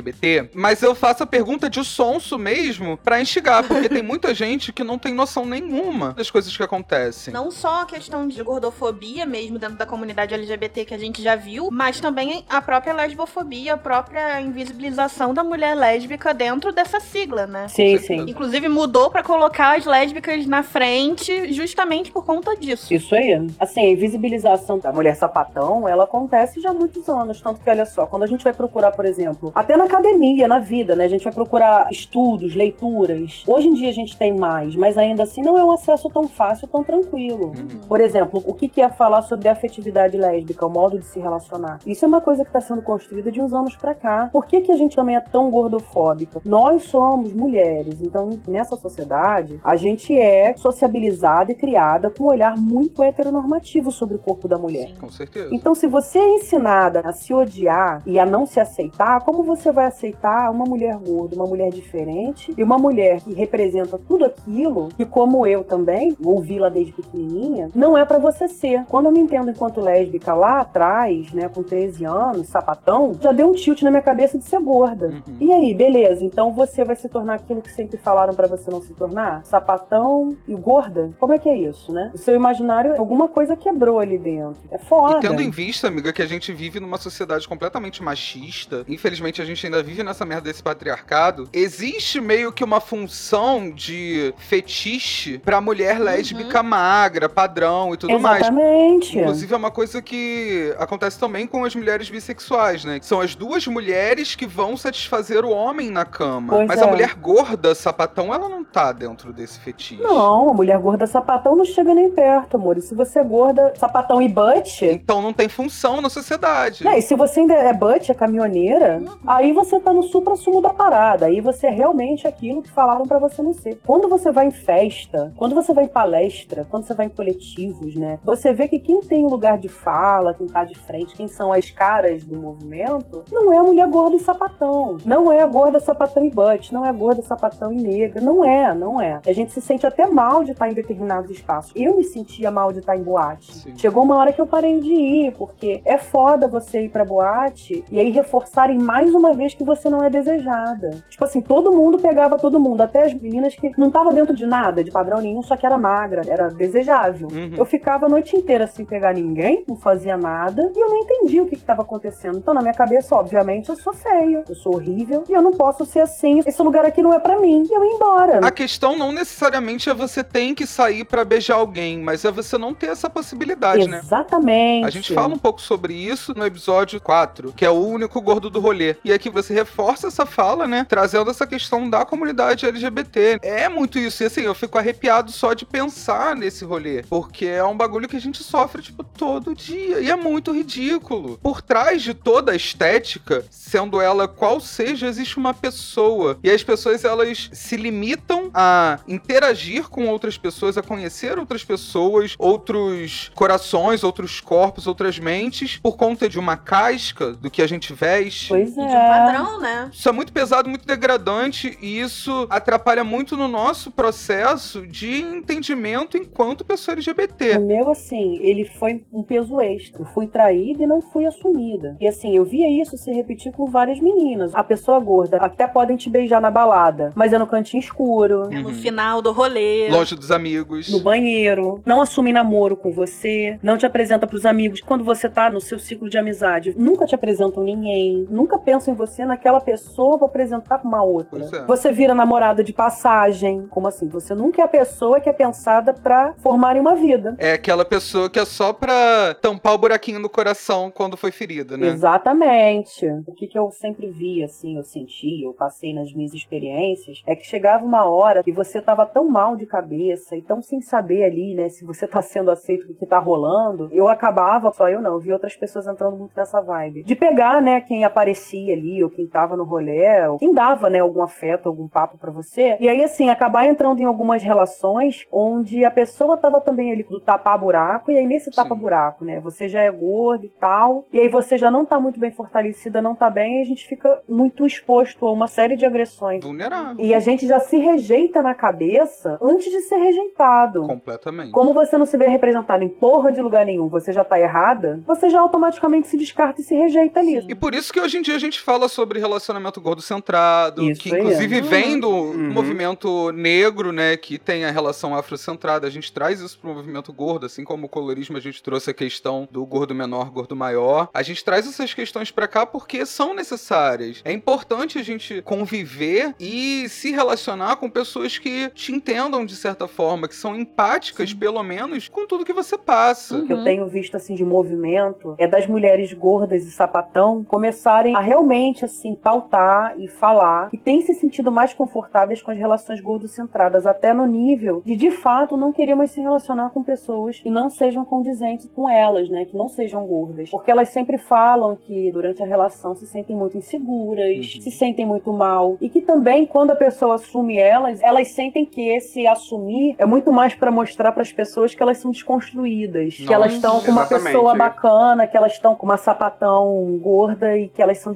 mas eu faço a pergunta de sonso mesmo pra instigar, porque tem muita gente que não tem noção nenhuma das coisas que acontecem. Não só a questão de gordofobia mesmo dentro da comunidade LGBT que a gente já viu, mas também a própria lesbofobia, a própria invisibilização da mulher lésbica dentro dessa sigla, né? Sim, sim. Inclusive mudou pra colocar as lésbicas na frente justamente por conta disso. Isso aí. Assim, a invisibilização da mulher sapatão, ela acontece já há muitos anos. Tanto que, olha só, quando a gente vai procurar, por exemplo, até na academia, na vida, né? A gente vai procurar estudos, leituras. Hoje em dia a gente tem mais, mas ainda assim não é um acesso tão fácil, tão tranquilo. Uhum. Por exemplo, o que é falar sobre afetividade lésbica, o modo de se relacionar? Isso é uma coisa que está sendo construída de uns anos pra cá. Por que, que a gente também é tão gordofóbica? Nós somos mulheres, então nessa sociedade a gente é sociabilizada e criada com um olhar muito heteronormativo sobre o corpo da mulher. Com certeza. Então, se você é ensinada a se odiar e a não se aceitar, como você vai aceitar uma mulher gorda, uma mulher diferente e uma mulher que representa tudo aquilo que, como eu também, ouvi lá desde pequenininha, não é pra você ser. Quando eu me entendo enquanto lésbica lá atrás, né, com 13 anos, sapatão, já deu um tilt na minha cabeça de ser gorda. Uhum. E aí, beleza, então você vai se tornar aquilo que sempre falaram pra você não se tornar? Sapatão e gorda? Como é que é isso, né? O seu imaginário, alguma coisa quebrou ali dentro. É foda. E tendo em vista, amiga, que a gente vive numa sociedade completamente machista, infelizmente a gente ainda vive nessa merda desse patriarcado, existe meio que uma função de fetiche pra mulher lésbica magra, padrão e tudo mais. Exatamente. Inclusive é uma coisa que acontece também com as mulheres bissexuais, né? Que são as duas mulheres que vão satisfazer o homem na cama. Pois Mas é. a mulher gorda, sapatão, ela não tá dentro desse fetiche. Não, a mulher gorda sapatão não chega nem perto, amor. E se você é gorda, sapatão e butt. Então não tem função na sociedade. né, e se você ainda é butt, é caminhoneira, aí você tá no supra-sumo da parada. Aí você é realmente aquilo que falaram pra você não ser. Quando você vai em festa, quando você vai em palestra, quando você vai em coletivos, né? Você vê que quem tem lugar de fala, quem tá de frente, quem são as caras do movimento, não é a mulher gorda e sapatão. Não é a gorda sapatão e butt, não é a gorda sapatão e negra. Não é, não é. A gente se sente até mal de estar em determinados espaços. Eu me sentia mal de estar em boate. Sim. Chegou uma hora que eu parei de ir, porque é foda você ir pra boate e aí reforçarem mais uma vez que você não é desejada. Tipo assim, todo mundo pegava todo mundo, até as meninas que não tava dentro de nada, de padrão nenhum, só que era magra, era desejável. Uhum. Eu ficava a noite inteira sem pegar ninguém, não fazia nada, e eu não entendia o que estava acontecendo. Então, na minha cabeça, obviamente, eu sou feia, eu sou horrível, e eu não posso ser assim. Esse lugar aqui não é pra mim. E eu ia embora. A questão não necessariamente é você tem que sair pra beijar alguém, mas é você não ter essa possibilidade, né? Exatamente. A gente fala um pouco sobre isso no episódio 4, que é o único gordo do rolê. E aqui você reforça essa fala, né? Trazendo essa questão da comunidade LGBT. É muito isso. E assim, eu fico arrepiado só de pensar nesse rolê. Porque é um bagulho que a gente sofre, tipo, todo dia. E é muito ridículo. Por trás de toda a estética, sendo ela qual seja, existe uma pessoa. E as pessoas, elas se limitam a interagir com outras pessoas, a conhecer outras pessoas, outros corações, outros corpos, outras mentes, por conta de uma casca do que a gente veste. Pois é. Padrão, né? Isso é muito pesado, muito degradante e isso atrapalha muito no nosso processo de entendimento enquanto pessoa LGBT. O meu, assim, ele foi um peso extra. Eu fui traída e não fui assumida. E assim, eu via isso se repetir com várias meninas. A pessoa gorda até podem te beijar na balada, mas é no cantinho escuro, É no Uhum. final do rolê. Longe dos amigos. no banheiro, não assume namoro com você, não te apresenta pros amigos. Quando você tá no seu ciclo de amizade, nunca te apresentam ninguém, nunca pensam em você naquela pessoa pra apresentar pra uma outra. É. Você vira namorada de passagem. Como assim? Você nunca é a pessoa que é pensada pra formarem uma vida. É aquela pessoa que é só pra tampar o buraquinho no coração quando foi ferida, né? Exatamente. O que, que eu sempre vi, assim, eu senti, eu passei nas minhas experiências, é que chegava uma hora que você tava tão mal de cabeça e tão sem saber ali, né, se você tá sendo aceito do que tá rolando, eu acabava, só eu não, vi outras pessoas entrando muito nessa vibe. De pegar, né, quem aparecia ali, ou quem tava no rolê, ou quem dava, né, algum afeto, algum papo pra você. E aí, assim, acabar entrando em algumas relações onde a pessoa tava também ali do tapar buraco, e aí nesse Sim. tapa buraco, né, você já é gordo e tal, e aí você já não tá muito bem fortalecida, não tá bem, e a gente fica muito exposto a uma série de agressões. Vulnerável. E a gente já se rejeita na cabeça antes de ser rejeitado. Completamente. Como você não se vê representado em porra de lugar nenhum, você já tá errada, você já automaticamente se descarta e se rejeita ali. E por isso que hoje em dia a gente fala sobre relacionamento gordo-centrado, Isso que inclusive Uhum. vem do Uhum. movimento negro, né, que tem a relação afrocentrada. A gente traz isso pro movimento gordo, assim como o colorismo a gente trouxe a questão do gordo menor, gordo maior. A gente traz essas questões pra cá porque são necessárias. É importante a gente conviver e se relacionar com pessoas que te entendam de certa forma, que são empáticas, pelo menos, com tudo que você passa. que eu tenho visto assim de movimento é das mulheres gordas e sapatão começarem a realmente assim pautar e falar que têm se sentido mais confortáveis com as relações gordocentradas, até no nível de de fato não querer mais se relacionar com pessoas que não sejam condizentes com elas, né, que não sejam gordas, porque elas sempre falam que durante a relação se sentem muito inseguras, Uhum. se sentem muito mal e que também quando a pessoa assume elas, elas sentem que esse assumir é muito mais para mostrar para as pessoas que elas são desconstruídas, que elas Nossa, estão com uma exatamente. pessoa bacana, que elas estão com uma sapatão gorda e que elas são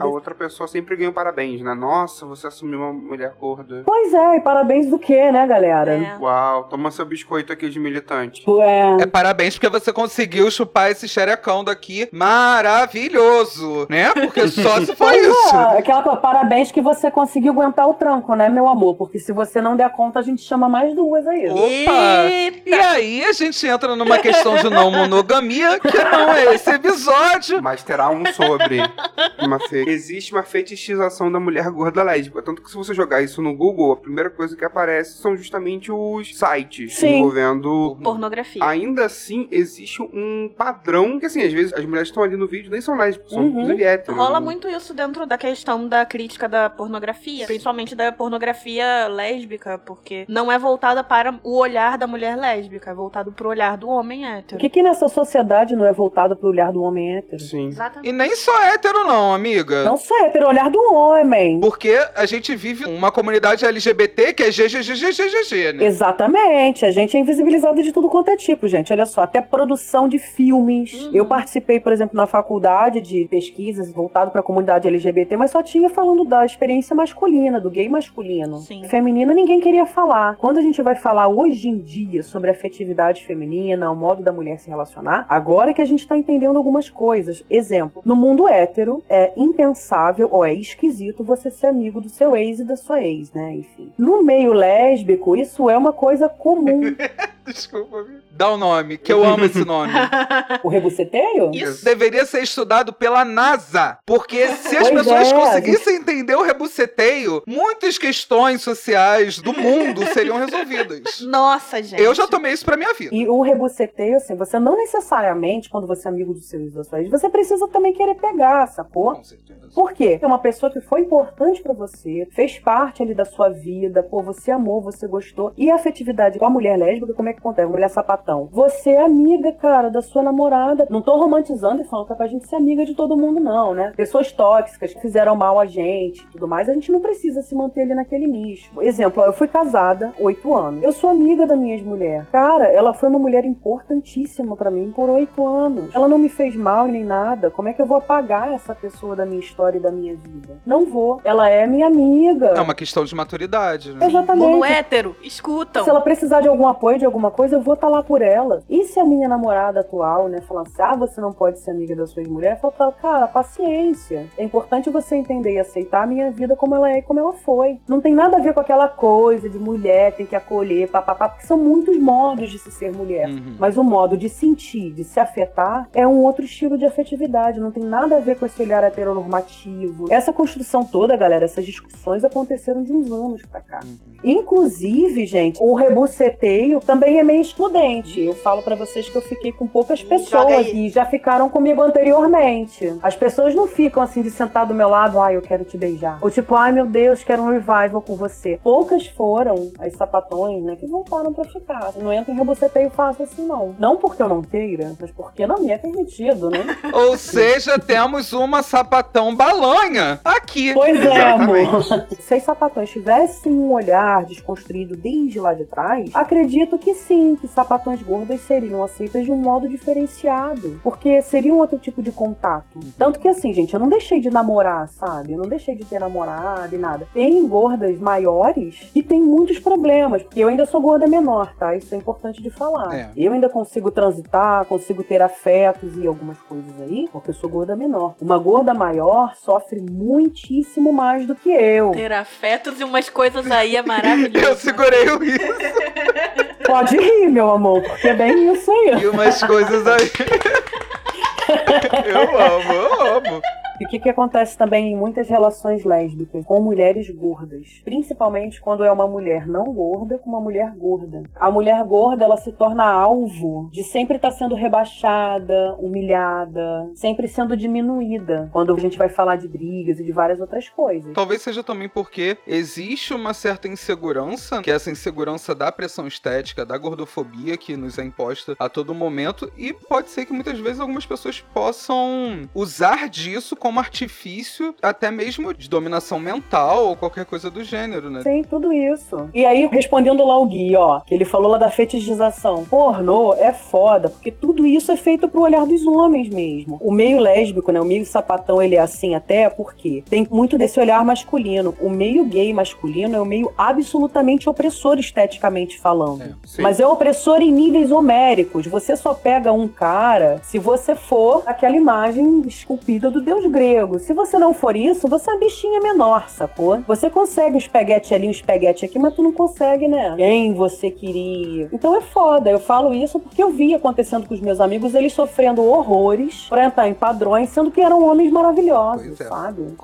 A outra pessoa sempre ganha um parabéns, né? Nossa, você assumiu uma mulher gorda. Pois é, e parabéns do que, né, galera? É. Uau, toma seu biscoito aqui de militante. É. É parabéns porque você conseguiu chupar esse xerecão daqui maravilhoso, né? Porque só se for Pois isso. é, aquela coisa, parabéns que você conseguiu aguentar o tranco, né, meu amor? Porque se você não der conta, a gente chama mais duas aí. Opa! E aí a gente entra numa questão de não monogamia, que não é esse episódio. Mas terá um sobre uma fe... Existe uma fetichização da mulher gorda lésbica. Tanto que se você jogar isso no Google, a primeira coisa que aparece são justamente os sites Sim. envolvendo. Pornografia. Ainda assim, existe um padrão que, assim, às vezes as mulheres que estão ali no vídeo nem são lésbicas, são Uhum. inclusive héteros. Rola né? muito isso dentro da questão da crítica da pornografia, principalmente da pornografia lésbica, porque não é voltada para o olhar da mulher lésbica, é voltado pro olhar do homem O hétero. que, que nessa sociedade não é voltado pro olhar do homem hétero? Sim. Exatamente. E nem só hétero, não, amiga. Não sei, hétero é o olhar do homem. Porque a gente vive uma comunidade LGBT que é GGGGGGG, né? Exatamente, a gente é invisibilizado de tudo quanto é tipo, gente. Olha só, até produção de filmes. Uhum. Eu participei, por exemplo, na faculdade de pesquisas voltado para a comunidade LGBT, mas só tinha falando da experiência masculina, do gay masculino. Sim. Feminino ninguém queria falar. Quando a gente vai falar hoje em dia sobre afetividade feminina, o modo da mulher se relacionar, agora que a gente tá entendendo algumas coisas. Exemplo, no mundo hétero, é impensável ou é esquisito você ser amigo do seu ex e da sua ex, né? Enfim. No meio lésbico, isso é uma coisa comum. Desculpa. Dá o nome, que eu amo esse nome. o rebuceteio? Isso deveria ser estudado pela NASA. Porque se as Pois pessoas é, conseguissem entender o rebuceteio, muitas questões sociais do mundo seriam resolvidas. Nossa, gente. Eu já tomei isso pra minha vida. E o rebuceteio, assim, você não necessariamente, quando você é amigo do seu ex da sua ex, você precisa também querer pegar, sacou? Com certeza. Por quê? É uma pessoa que foi importante pra você, fez parte ali da sua vida, pô, você amou, você gostou. E a afetividade com a mulher lésbica, como é que acontece? Mulher sapatão. Você é amiga, cara, da sua namorada. Não tô romantizando e falando que é pra gente ser amiga de todo mundo, não, né? Pessoas tóxicas que fizeram mal a gente e tudo mais, a gente não precisa se manter ali naquele nicho. Exemplo, ó, eu fui casada oito anos. Eu sou amiga da minha ex-mulher. Cara, ela foi uma mulher importantíssima pra mim por oito anos. Ela não me fez mal nem nada. Como é que eu vou apagar essa pessoa da minha história e da minha vida? Não vou. Ela é minha amiga. É uma questão de maturidade, né? Exatamente. Mundo hétero, escutam. Se ela precisar de algum apoio, de alguma coisa, eu vou estar lá por ela. E se a minha namorada atual, né, falar assim, ah, você não pode ser amiga da sua ex-mulher, eu falo cara, paciência. É importante você entender e aceitar a minha vida como ela é e como ela foi. Não tem nada a ver com aquela coisa de mulher, tem que acolher, papapá, porque são muitos modos de se ser mulher. Uhum. Mas o modo de sentir, de se afetar, é um outro estilo de afetividade. Não tem nada a ver com esse olhar heteronormativo. Essa construção toda, galera, essas discussões aconteceram de uns anos pra cá. Inclusive, gente, o rebuceteio também é meio excludente. Eu falo pra vocês que eu fiquei com poucas pessoas e já ficaram comigo anteriormente. As pessoas não ficam assim de sentar do meu lado, ai, eu quero te beijar. Ou tipo, ai meu Deus, quero um revival com você. Poucas foram as sapatões, né, que voltaram pra ficar. Não entra em rebuceteio fácil assim, não. Não porque eu não queira, mas porque não me é permitido, né? Ou seja, temos uma sapatão balanha aqui. Pois é, Exatamente. amor. Se as sapatões tivessem um olhar desconstruído desde lá de trás, acredito que sim que sapatões gordas seriam aceitas de um modo diferenciado, porque seria um outro tipo de contato. Tanto que assim, gente, eu não deixei de namorar, sabe? Eu não deixei de ter namorado e nada. Tem gordas maiores que têm muitos problemas, porque eu ainda sou gorda menor, tá? Isso é importante de falar. É. Eu ainda consigo transitar, consigo ter afetos e algumas coisas aí, porque eu sou gorda menor. Uma gorda maior sofre muitíssimo mais do que eu. Ter afetos e umas coisas aí é maravilhoso. Eu segurei o riso Pode rir, meu amor, porque é bem isso aí. e umas coisas aí. Eu amo, eu amo. E o que, que acontece também em muitas relações lésbicas com mulheres gordas? Principalmente quando é uma mulher não gorda com uma mulher gorda. A mulher gorda, ela se torna alvo de sempre estar sendo rebaixada, humilhada, sempre sendo diminuída. Quando a gente vai falar de brigas e de várias outras coisas. Talvez seja também porque existe uma certa insegurança, que é essa insegurança da pressão estética, da gordofobia que nos é imposta a todo momento, e pode ser que muitas vezes algumas pessoas possam usar disso como artifício, até mesmo de dominação mental ou qualquer coisa do gênero, né? Tem tudo isso. E aí, respondendo lá o Gui, ó, que ele falou lá da fetichização. Pornô é foda, porque tudo isso é feito pro olhar dos homens mesmo. O meio lésbico, né, o meio sapatão, ele é assim até porque tem muito desse olhar masculino. O meio gay masculino é um meio absolutamente opressor esteticamente falando. É. Sim. Mas é opressor em níveis homéricos. Você só pega um cara se você for aquela imagem esculpida do deus grego. Se você não for isso, você é uma bichinha menor, sacou? Você consegue um espaguete ali, um espaguete aqui, mas tu não consegue, né? Quem você queria. Então é foda. Eu falo isso porque eu vi acontecendo com os meus amigos, eles sofrendo horrores pra entrar em padrões, sendo que eram homens maravilhosos, é. sabe?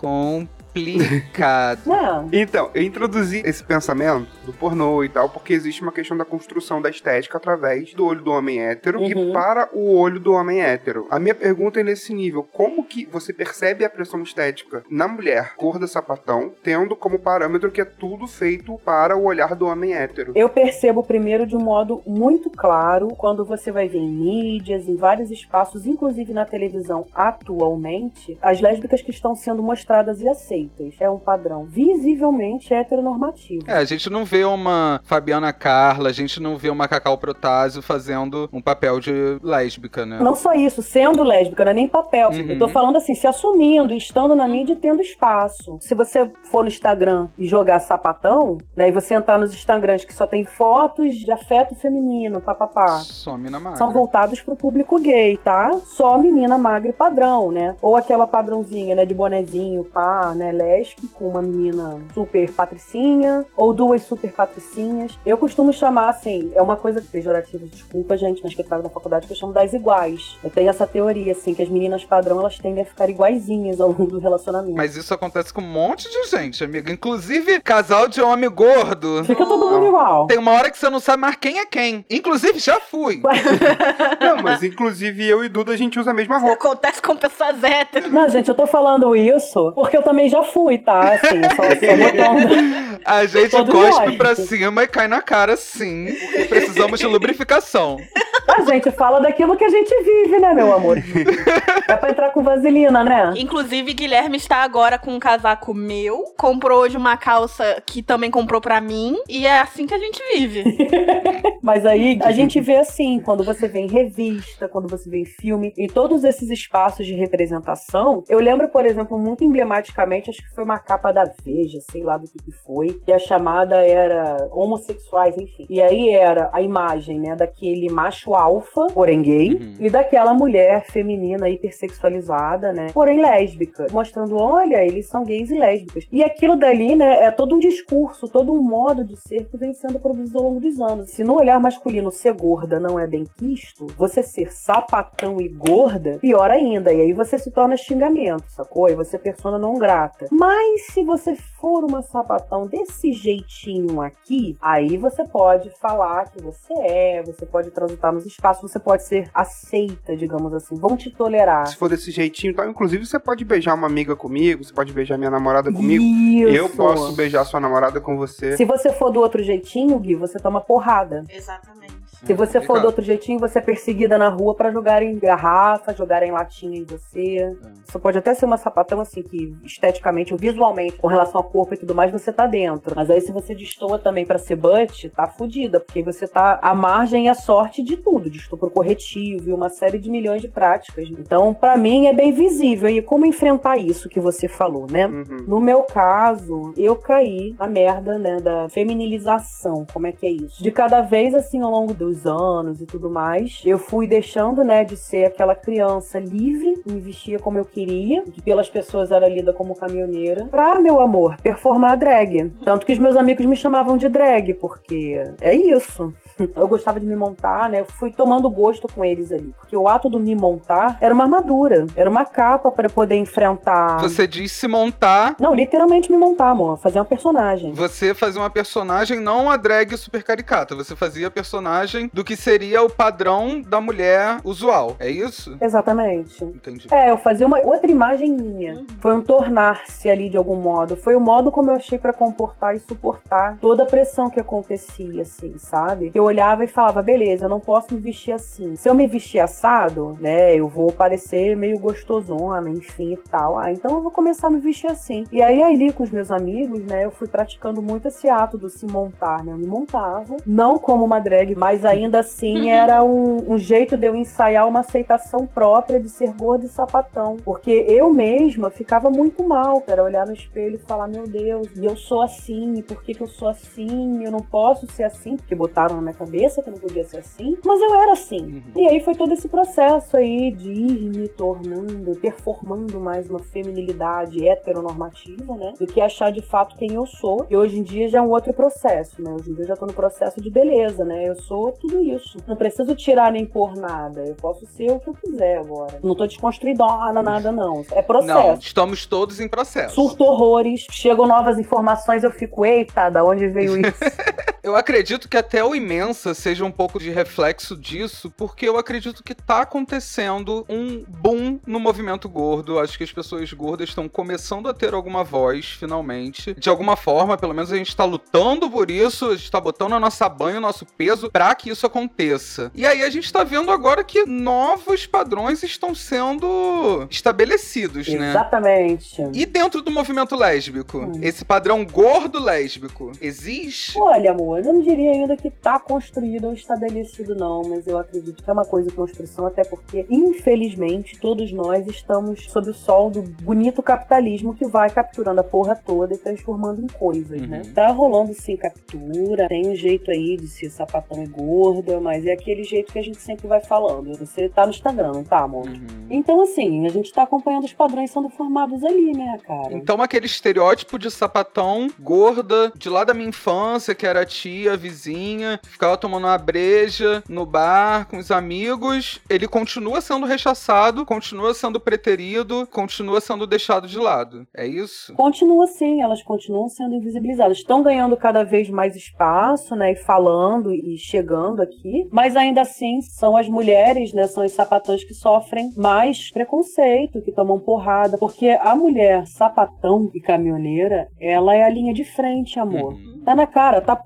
Complicado. Então, eu introduzi esse pensamento do pornô e tal, porque existe uma questão da construção da estética através do olho do homem hétero Uhum. e para o olho do homem hétero. A minha pergunta é nesse nível: como que você percebe a pressão estética na mulher gorda sapatão, tendo como parâmetro que é tudo feito para o olhar do homem hétero? Eu percebo primeiro de um modo muito claro quando você vai ver em mídias, em vários espaços, inclusive na televisão atualmente, as lésbicas que estão sendo mostradas e aceitas. É um padrão visivelmente heteronormativo. É, a gente não vê uma Fabiana Carla, a gente não vê uma Cacau Protásio fazendo um papel de lésbica, né? Não só isso, sendo lésbica, não é nem papel. Uhum. Eu tô falando assim, se assumindo, estando na mídia e tendo espaço. Se você for no Instagram e jogar sapatão, né, e você entrar nos Instagrams que só tem fotos de afeto feminino, papapá. Some na magra. são voltados pro público gay, tá? Só menina magra e padrão, né? Ou aquela padrãozinha, né, de bonezinho, pá, né, lésbico, com uma menina super patricinha, ou duas super patricinhas. Eu costumo chamar, assim, é uma coisa pejorativa, desculpa, gente, mas que eu trago da faculdade, que eu chamo das iguais. Eu tenho essa teoria, assim, que as meninas padrão, elas tendem a ficar iguaizinhas ao longo do relacionamento. Mas isso acontece com um monte de gente, amiga. Inclusive, casal de homem gordo. Fica todo mundo igual. Tem uma hora que você não sabe mais quem é quem. Inclusive, já fui. Não, mas inclusive eu e Duda a gente usa a mesma roupa. Acontece com pessoas héteros. Não, gente, eu tô falando isso porque eu também já fui, tá? Assim, só, só botando. A gente Todo cospe mundo. pra cima e cai na cara, sim. Porque precisamos de lubrificação. A gente fala daquilo que a gente vive, né, meu amor? É pra entrar com vaselina, né? Inclusive, Guilherme está agora com um casaco meu. Comprou hoje uma calça que também comprou pra mim. E é assim que a gente vive. Mas aí a gente vê assim, quando você vê em revista, quando você vê em filme, em todos esses espaços de representação. Eu lembro, por exemplo, muito emblematicamente, acho que foi uma capa da Veja, sei lá do que, que foi, que a chamada era homossexuais, enfim. E aí era a imagem, né, daquele macho alfa, porém gay, Uhum. e daquela mulher feminina hipersexualizada, né, porém lésbica, mostrando, olha, eles são gays e lésbicas. E aquilo dali, né, é todo um discurso, todo um modo de ser que vem sendo produzido ao longo dos anos. Se no olhar masculino ser gorda não é bem quisto, você ser sapatão e gorda, pior ainda. E aí você se torna xingamento, sacou? E você é persona não grata. Mas se você for uma sapatão desse jeitinho aqui, aí você pode falar que você é, você pode transitar nos espaços, você pode ser aceita, digamos assim. Vão te tolerar. Se for desse jeitinho e tal, inclusive você pode beijar uma amiga comigo, você pode beijar minha namorada comigo. Isso. Eu posso beijar sua namorada com você. Se você for do outro jeitinho, Gui, você toma porrada. Exatamente. Se você for do outro jeitinho, você é perseguida na rua pra jogarem garrafa, jogarem latinha em você. Você pode até ser uma sapatão assim, que esteticamente ou visualmente, com relação ao corpo e tudo mais, você tá dentro. Mas aí se você destoa também pra ser butt, tá fudida, porque você tá à margem e à sorte de tudo, de estupro corretivo e uma série de milhões de práticas. Então, pra mim, é bem visível. E como enfrentar isso que você falou, né? Uhum. No meu caso, eu caí na merda, né, da feminilização. Como é que é isso? De cada vez, assim, ao longo dos anos e tudo mais, eu fui deixando, né, de ser aquela criança livre, me vestia como eu queria, que pelas pessoas era lida como caminhoneira, pra, meu amor, performar drag. Tanto que os meus amigos me chamavam de drag, porque é isso. Eu gostava de me montar, né? Eu fui tomando gosto com eles ali. Porque o ato do me montar era uma armadura, era uma capa pra poder enfrentar. Você diz se montar, Não, literalmente me montar, amor. Fazer uma personagem. você fazia uma personagem, não a drag super caricata. Você fazia a do que seria o padrão da mulher usual. É isso? Exatamente. Entendi. É, eu fazia uma outra imagem minha. Foi um tornar-se ali de algum modo. Foi o modo como eu achei pra comportar e suportar toda a pressão que acontecia, assim, sabe? Eu olhava e falava, beleza, eu não posso me vestir assim. Se eu me vestir assado, né, eu vou parecer meio gostosona, enfim e tal. Ah, então eu vou começar a me vestir assim. E aí, ali com os meus amigos, né, eu fui praticando muito esse ato do se montar, né? Eu me montava, não como uma drag, mas ainda assim era um, um jeito de eu ensaiar uma aceitação própria de ser gorda e sapatão. Porque eu mesma ficava muito mal, cara, olhar no espelho e falar, meu Deus, e eu sou assim, e por que, que eu sou assim? Eu não posso ser assim, porque botaram na minha cabeça que eu não podia ser assim, mas eu era assim. Uhum. E aí foi todo esse processo aí de ir me tornando, performando mais uma feminilidade heteronormativa, né? Do que achar de fato quem eu sou. E hoje em dia já é um outro processo, né? Hoje em dia eu já tô no processo de beleza, né? Eu sou tudo isso. Não preciso tirar nem pôr nada. Eu posso ser o que eu quiser agora. Não tô desconstruidona, nada, não. É Não, processo. estamos todos em processo. Surto horrores, chegam novas informações, eu fico, eita, da onde veio isso? Eu acredito que até o Imensa seja um pouco de reflexo disso, porque eu acredito que tá acontecendo um boom no movimento gordo. Acho que as pessoas gordas estão começando a ter alguma voz, finalmente. De alguma forma, pelo menos a gente tá lutando por isso, a gente tá botando a nossa banha, o nosso peso pra que isso aconteça. E aí a gente tá vendo agora que novos padrões estão sendo estabelecidos, né? Exatamente. E dentro do movimento lésbico, Hum. esse padrão gordo lésbico existe? Olha, amor, eu não diria ainda que tá construído ou estabelecido, não, mas eu acredito que é uma coisa em construção, até porque, infelizmente, todos nós estamos sob o sol do bonito capitalismo que vai capturando a porra toda e transformando em coisas, né? Uhum. Tá rolando sim captura, tem um jeito aí de ser sapatão e gorda, mas é aquele jeito que a gente sempre vai falando. Você tá no Instagram, não tá, amor? Uhum. Então, assim, a gente tá acompanhando os padrões sendo formados ali, né, cara? Então, aquele estereótipo de sapatão gorda de lá da minha infância, que era a tia, a vizinha, ficava tomando uma breja no bar com os amigos, ele continua sendo rechaçado, continua sendo preterido, continua sendo deixado de lado. É isso? Continua assim, elas continuam sendo invisibilizadas. Estão ganhando cada vez mais espaço, né? E falando e chegando aqui. Mas ainda assim, são as mulheres, né? São os sapatões que sofrem mais preconceito, que tomam porrada. Porque a mulher sapatão e caminhoneira, ela é a linha de frente, amor. Uhum. Tá na cara, tá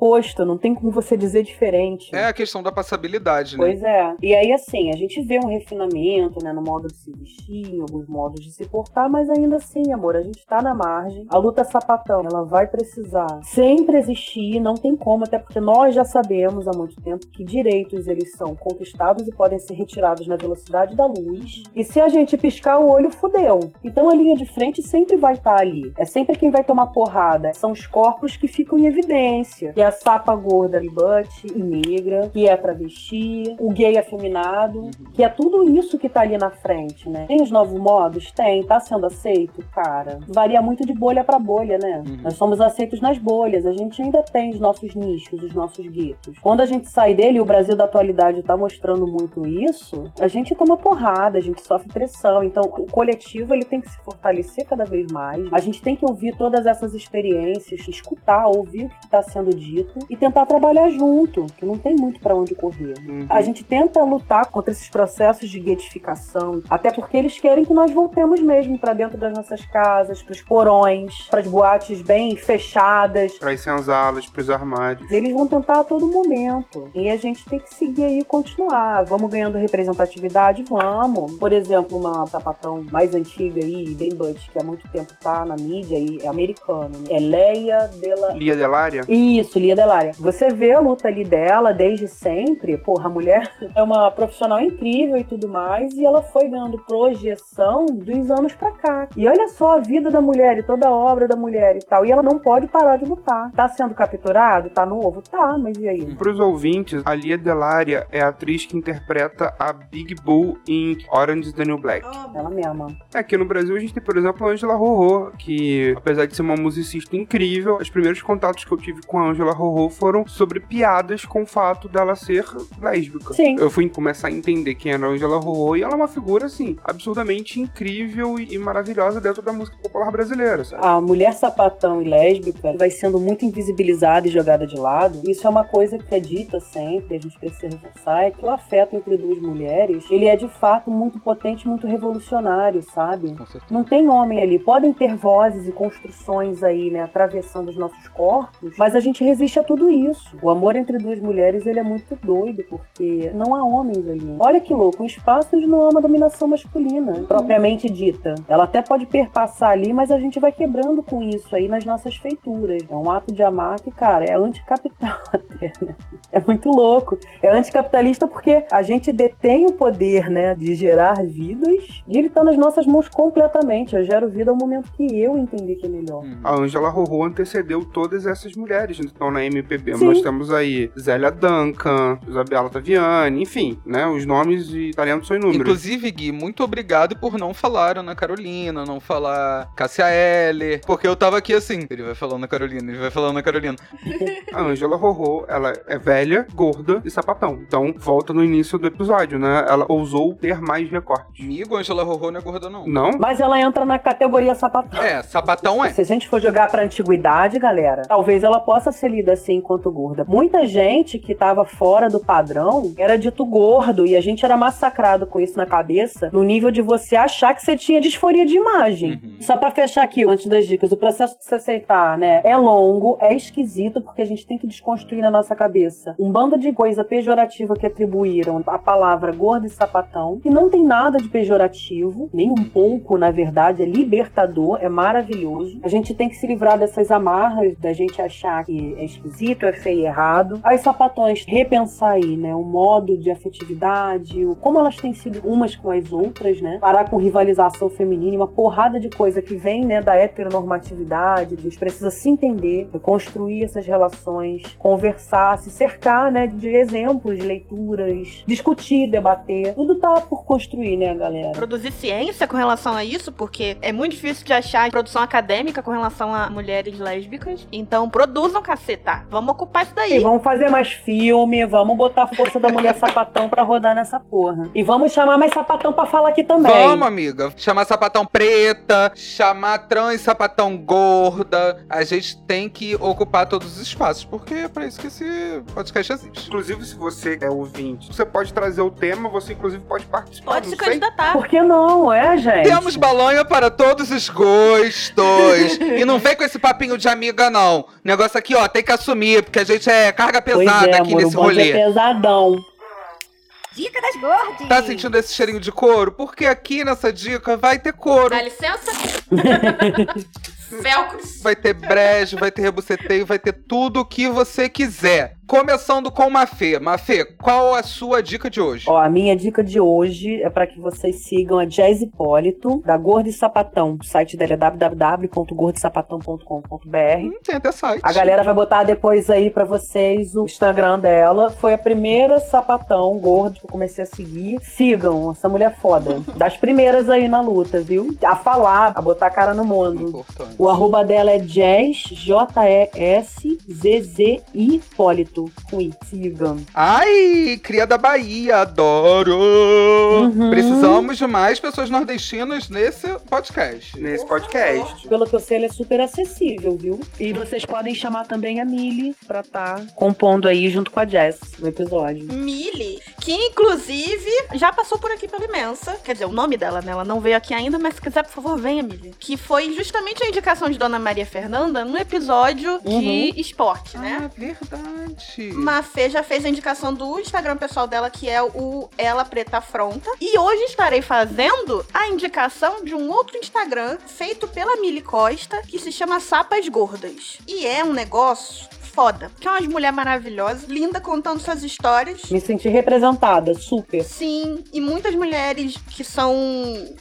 não tem como você dizer diferente. É a questão da passabilidade, né? Pois é. E aí, assim, a gente vê um refinamento, né, no modo de se vestir, em alguns modos de se portar, mas ainda assim, amor, a gente tá na margem. A luta sapatão, ela vai precisar sempre existir, não tem como, até porque nós já sabemos há muito tempo que direitos eles são conquistados e podem ser retirados na velocidade da luz. E se a gente piscar o olho, fudeu. Então a linha de frente sempre vai estar ali. É sempre quem vai tomar porrada. São os corpos que ficam em evidência. Que é a sapa gorda e butt e negra, que é travesti, o gay afeminado, que é tudo isso que tá ali na frente, né? Tem os novos modos? Tem. Tá sendo aceito? Cara, varia muito de bolha pra bolha, né? Uhum. Nós somos aceitos nas bolhas. A gente ainda tem os nossos nichos, os nossos guetos. Quando a gente sai dele, e o Brasil da atualidade tá mostrando muito isso, a gente toma porrada, a gente sofre pressão. Então, o coletivo, ele tem que se fortalecer cada vez mais. A gente tem que ouvir todas essas experiências, escutar, ouvir o que que está sendo dito e tentar trabalhar junto, que não tem muito para onde correr. Uhum. A gente tenta lutar contra esses processos de guetificação, até porque eles querem que nós voltemos mesmo para dentro das nossas casas, para os porões, para as boates bem fechadas. Para as senzalas, pros armários. Eles vão tentar a todo momento. E a gente tem que seguir aí e continuar. Vamos ganhando representatividade? Vamos. Por exemplo, uma sapatão mais antiga aí, bem Butch, que há muito tempo tá na mídia e é americana, né? É Leia Della... Lia Delária? Isso, Lia Delária. Você vê a luta ali dela desde sempre. Porra, a mulher é uma profissional incrível e tudo mais. E ela foi ganhando projeção dos anos pra cá. E olha só a vida da mulher e toda a obra da mulher e tal. E ela não pode parar de lutar. Tá sendo capturado? Tá novo? Tá, mas e aí? Para os ouvintes, a Lia Delária é a atriz que interpreta a Big Bull em Orange is the New Black. Ela mesma. Aqui no Brasil a gente tem, por exemplo, a Angela Rorô, que apesar de ser uma musicista incrível, os primeiros contatos que eu tive com a Angela Rorô foram sobre piadas com o fato dela ser lésbica. Sim. Eu fui começar a entender quem era a Angela Rorô e ela é uma figura, assim, absurdamente incrível e e maravilhosa dentro da música popular brasileira, sabe? a mulher sapatão e lésbica vai sendo muito invisibilizada e jogada de lado. Isso é uma coisa que é dita sempre, a gente precisa reforçar, é que o afeto entre duas mulheres, ele é de fato muito potente, muito revolucionário, sabe? Não tem homem ali. Podem ter vozes e construções aí, né, atravessando os nossos corpos, mas a gente resiste a tudo isso. O amor entre duas mulheres, ele é muito doido, porque não há homens ali. Olha que louco, um espaço onde não há uma dominação masculina, propriamente dita. Ela até pode perpassar ali, mas a gente vai quebrando com isso aí nas nossas feituras. É um ato de amar que, cara, é anticapital até, né? É muito louco. É anticapitalista porque a gente detém o poder, né, de gerar vidas e ele tá nas nossas mãos completamente. Eu gero vida ao momento que eu entender que é melhor. Uhum. A Angela Rorô antecedeu todas essas mulheres que estão na MPB. Sim. Nós temos aí Zélia Duncan, Isabela Taviani, enfim, né? Os nomes e talentos são inúmeros. Inclusive, Gui, muito obrigado por não falar Ana Carolina, não falar Cássia Eller, porque eu tava aqui assim, ele vai falando Ana Carolina, ele vai falando Ana Carolina. A Angela Rorô, ela é velha, gorda e sapatão. Então, volta no início do episódio, né? Ela ousou ter mais recortes. Amigo, Angela Rorô não é gorda não. Não? Mas ela entra na categoria sapatão. É, sapatão é. Se a gente for jogar pra antiguidade, galera, talvez ela possa ser lida assim enquanto gorda. Muita gente que tava fora do padrão era dito gordo e a gente era massacrado com isso na cabeça, no nível de você achar que você tinha disforia de imagem. Uhum. Só pra fechar aqui, antes das dicas, o processo de se aceitar, né, é longo, é esquisito, porque a gente tem que desconstruir na nossa cabeça um bando de coisa pejorativa que atribuíram a palavra gordo e sapatão, que não tem nada de pejorativo, nem um pouco, na verdade, é libertador, é maravilhoso. A gente tem que se livrar dessas amarras da gente achar que é esquisito, é feio e errado. As sapatões, repensar aí, né, o modo de afetividade, o- como elas têm sido umas com as outras, né, parar com rivalização feminina, uma porrada de coisa que vem, né, da heteronormatividade, a gente precisa se entender, construir essas relações, conversar, se cercar, né, de exemplos, de leituras, discutir, debater, tudo tá por construir, né, galera? Produzir ciência com relação a isso, porque é muito difícil de achar produção acadêmica com relação a mulheres lésbicas. Então, produzam caceta. Vamos ocupar isso E daí. vamos fazer mais filme, vamos botar a força da mulher sapatão pra rodar nessa porra. E vamos chamar mais sapatão pra falar aqui também. Vamos, amiga. Chamar sapatão preta, chamar trans sapatão gorda. A gente tem que ocupar todos os espaços, porque é pra isso que esse podcast existe. Inclusive, se você é ouvinte, você pode trazer o tema, você inclusive pode participar. Pode se sei. candidatar. Por que não, é, gente? Temos balanha para todos os gostos. e não vem com esse papinho de amiga, não. Negócio aqui, ó, tem que assumir, porque a gente é carga Pois pesada é, aqui amor, nesse rolê. é pesadão. Dica das gordas. Tá sentindo esse cheirinho de couro? Porque aqui nessa dica vai ter couro. Dá licença? Velcros. Vai ter brejo, vai ter rebuceteio, vai ter tudo o que você quiser. Começando com Mafê. Mafê, qual a sua dica de hoje? Ó, a minha dica de hoje é pra que vocês sigam a Jazz Hipólito, da Gorda e Sapatão. O site dela é www.gordesapatão.com.br. Hum, tem até site. A galera vai botar depois aí pra vocês o Instagram dela. Foi a primeira sapatão gorda que eu comecei a seguir. Sigam, essa mulher é foda. Das primeiras aí na luta, viu? A falar, a botar a cara no mundo. Importante. O arroba dela é Jazz, J-E-S-Z-Z-I Hipólito. I. Sigam. Ai, cria da Bahia, adoro! Uhum. Precisamos de mais pessoas nordestinas nesse podcast. Nesse podcast. Pelo que eu sei, ele é super acessível, viu? E vocês podem chamar também a Millie pra estar compondo aí junto com a Jess no episódio. Mili, que inclusive já passou por aqui pela Imensa. Quer dizer, o nome dela, né? Ela não veio aqui ainda, mas se quiser, por favor, venha, Mili. Que foi justamente a indicação de Dona Maria Fernanda no episódio de esporte, né? Ah, verdade. Mafê já fez a indicação do Instagram pessoal dela, que é o Ela Preta Afronta. E hoje estarei fazendo a indicação de um outro Instagram feito pela Mili Costa, que se chama Sapas Gordas. E é um negócio foda. Que é umas mulher maravilhosa, linda, contando suas histórias. Me senti representada, super. Sim, e muitas mulheres que são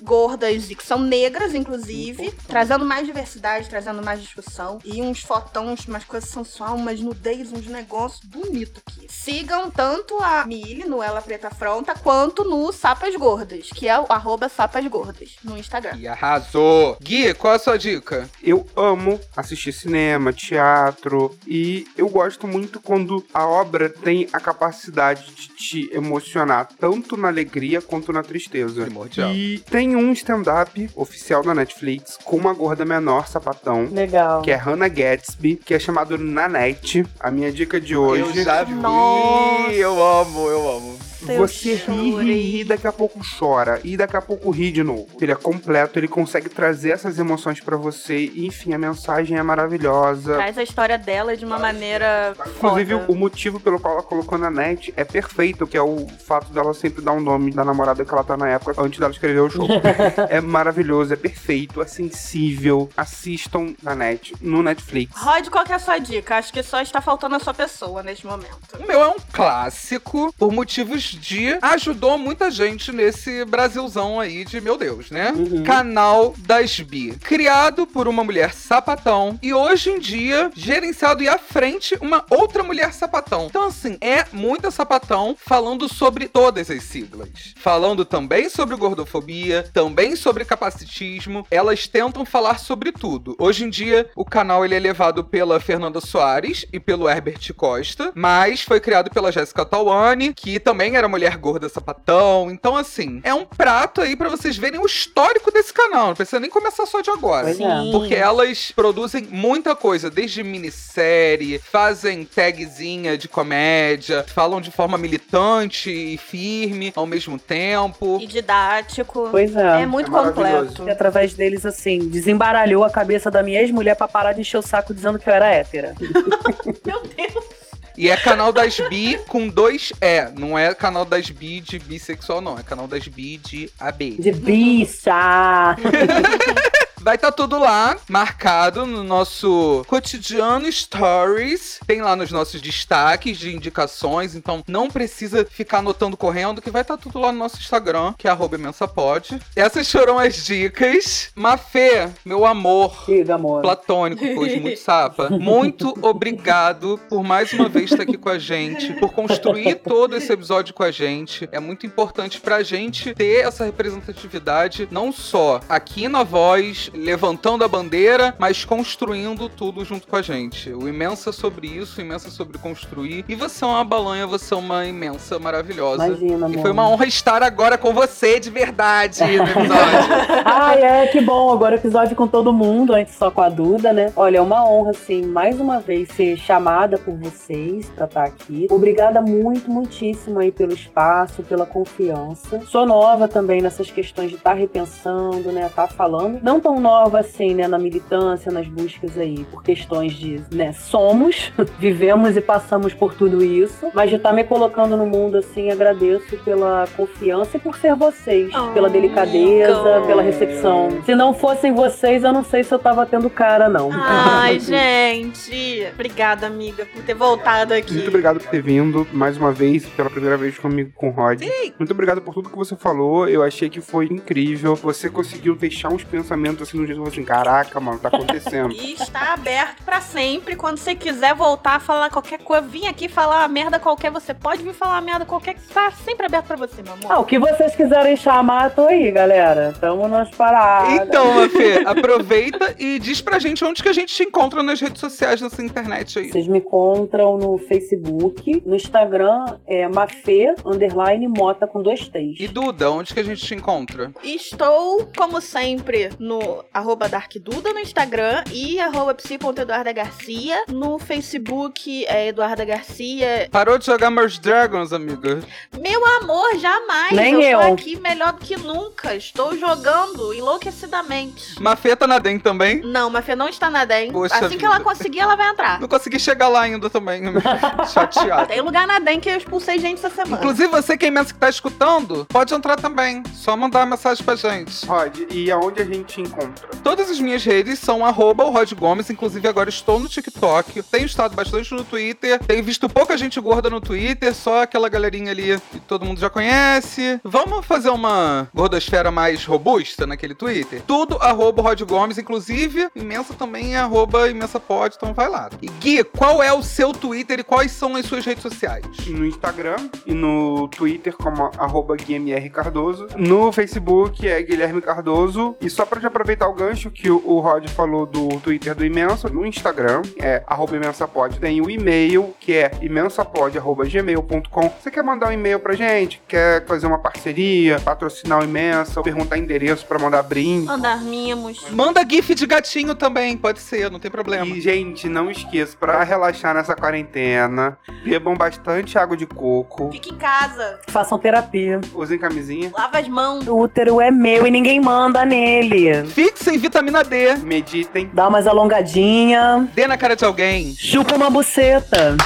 gordas e que são negras, inclusive, trazendo mais diversidade, trazendo mais discussão. E uns fotões, umas coisas sensuais, umas nudez, uns negócios bonitos aqui. Sigam tanto a Mili no Ela Preta Fronta, quanto no Sapas Gordas, que é o arroba Sapas Gordas no Instagram. E arrasou. Gui, qual a sua dica? Eu amo assistir cinema, teatro e eu gosto muito quando a obra tem a capacidade de te emocionar tanto na alegria quanto na tristeza. Primordial. E tem um stand-up oficial da Netflix com uma gorda menor sapatão. Legal. Que é Hannah Gatsby, que é chamado Nanette. A minha dica de hoje. Eu já vi. Nossa. Eu amo, eu amo. Você ri, ri, ri, daqui a pouco chora. E daqui a pouco ri de novo. Ele é completo, ele consegue trazer essas emoções pra você. E, enfim, a mensagem é maravilhosa. Traz a história dela de uma maneira Inclusive, foda. o motivo pelo qual ela colocou na net é perfeito, que é o fato dela sempre dar um nome da namorada que ela tá na época, antes dela escrever o show. é maravilhoso, é perfeito, é sensível. Assistam na net, no Netflix. Rod, qual que é a sua dica? Acho que só está faltando a sua pessoa neste momento. O meu é um clássico por motivos de ajudou muita gente nesse Brasilzão aí de meu Deus, né? Canal das Bi. Criado por uma mulher sapatão e hoje em dia gerenciado e à frente uma outra mulher sapatão. Então, assim, é muita sapatão falando sobre todas as siglas. Falando também sobre gordofobia, também sobre capacitismo. Elas tentam falar sobre tudo. Hoje em dia, o canal ele é levado pela Fernanda Soares e pelo Herbert Costa, mas foi criado pela Jéssica Tawane, que também era mulher gorda sapatão. Então, assim, é um prato aí pra vocês verem o histórico desse canal. Não precisa nem começar só de agora. É. Porque elas produzem muita coisa, desde minissérie, fazem tagzinha de comédia, falam de forma militante e firme ao mesmo tempo. E didático. Pois é. É muito É completo. E através deles, assim, desembaralhou a cabeça da minha ex-mulher pra parar de encher o saco dizendo que eu era hétera. Meu Deus. E é canal das bi com dois E. Não é canal das bi de bissexual, não. É canal das bi de AB. De bicha! Vai estar tudo lá, marcado no nosso cotidiano Stories. Tem lá nos nossos destaques de indicações. Então não precisa ficar anotando correndo, que vai estar tudo lá no nosso Instagram, que é arroba imensapod. Essas foram as dicas. Mafê, meu amor. Diga, amor. Platônico, pois muito sapa. Muito obrigado por mais uma vez estar aqui com a gente, por construir todo esse episódio com a gente. É muito importante pra gente ter essa representatividade, não só aqui na voz, levantando a bandeira, mas construindo tudo junto com a gente. O imensa sobre isso, o imensa sobre construir. E você é uma balanha, você é uma imensa maravilhosa. Imagina, E foi uma honra estar agora com você de verdade no episódio. Ai, é, que bom. Agora o episódio com todo mundo, antes só com a Duda, né? Olha, é uma honra, assim, mais uma vez ser chamada por vocês pra estar aqui. Obrigada muito, muitíssimo aí pelo espaço, pela confiança. Sou nova também nessas questões de estar repensando, né? Estar falando. Não tão nova assim, né? Na militância, nas buscas aí, por questões de, né? Somos, vivemos e passamos por tudo isso. Mas de estar me colocando no mundo, assim, agradeço pela confiança e por ser vocês. Oh, pela delicadeza, pela recepção. Se não fossem vocês, eu não sei se eu tava tendo cara, não. Ai, gente. Obrigada, amiga, por ter voltado aqui. Muito obrigado por ter vindo mais uma vez, pela primeira vez comigo com o Rod. Muito obrigado por tudo que você falou. Eu achei que foi incrível. Você conseguiu deixar uns pensamentos assim, num jeito assim, caraca, mano, tá acontecendo. E está aberto pra sempre. Quando você quiser voltar a falar qualquer coisa, vir aqui falar uma merda qualquer, você pode vir falar uma merda qualquer, que está sempre aberto pra você, meu amor. Ah, o que vocês quiserem chamar, tô aí, galera. Tamo nas paradas. Então, Mafê, aproveita e diz pra gente onde que a gente te encontra nas redes sociais, nessa internet aí. Vocês me encontram no Facebook, no Instagram é Mafê, underline, Mota com dois T's. E Duda, onde que a gente te encontra? Estou, como sempre, no arroba DarkDuda no Instagram e arroba psi.eduarda Garcia. No Facebook é Eduarda Garcia. Parou de jogar Merge Dragons, amiga? Meu amor, jamais! Nem eu. eu. Estou aqui melhor do que nunca. Estou jogando enlouquecidamente. Mafê tá na DEM também? Não, Mafia não está na DEM. Poxa assim vida. que ela conseguir, ela vai entrar. Não consegui chegar lá ainda também. Chateado. Tem lugar na DEM que eu expulsei gente essa semana. Inclusive, você que é imenso que tá escutando, pode entrar também. Só mandar uma mensagem pra gente. Rod, e aonde a gente te encontra? Todas as minhas redes são arroba Gomes, inclusive agora estou no TikTok. Tenho estado bastante no Twitter. Tenho visto pouca gente gorda no Twitter, só aquela galerinha ali que todo mundo já conhece. Vamos fazer uma gordosfera mais robusta naquele Twitter? Tudo arroba Rod Gomes, inclusive imensa também é arroba imensa pod, então vai lá. E Gui, qual é o seu Twitter e quais são as suas redes sociais? No Instagram e no Twitter como arroba GuiMR Cardoso. No Facebook é Guilherme Cardoso. E só pra te aproveitar o gancho que o, o Rod falou do Twitter do Imenso, no Instagram é arroba imensapod. Tem o e-mail que é imensapod.gmail.com. Você quer mandar um e-mail pra gente? Quer fazer uma parceria, patrocinar o Imensa, perguntar endereço pra mandar brinde? Andar mimos. Manda GIF de gatinho também, pode ser, não tem problema. E, gente, não esqueça, pra relaxar nessa quarentena, bebam bastante água de coco, Fique em casa. Façam terapia. usem camisinha, Lava as mãos. O útero é meu e ninguém manda nele. Fixem vitamina D. meditem. Dá umas alongadinha. Dê na cara de alguém. Chupa uma buceta.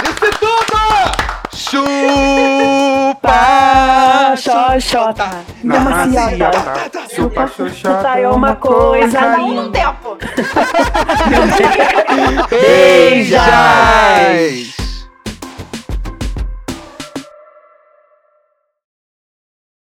Disse tudo! Chupa! Xoxota. Demasiada. chupa xoxota Chupa é uma coisa Não no tempo. Beijais!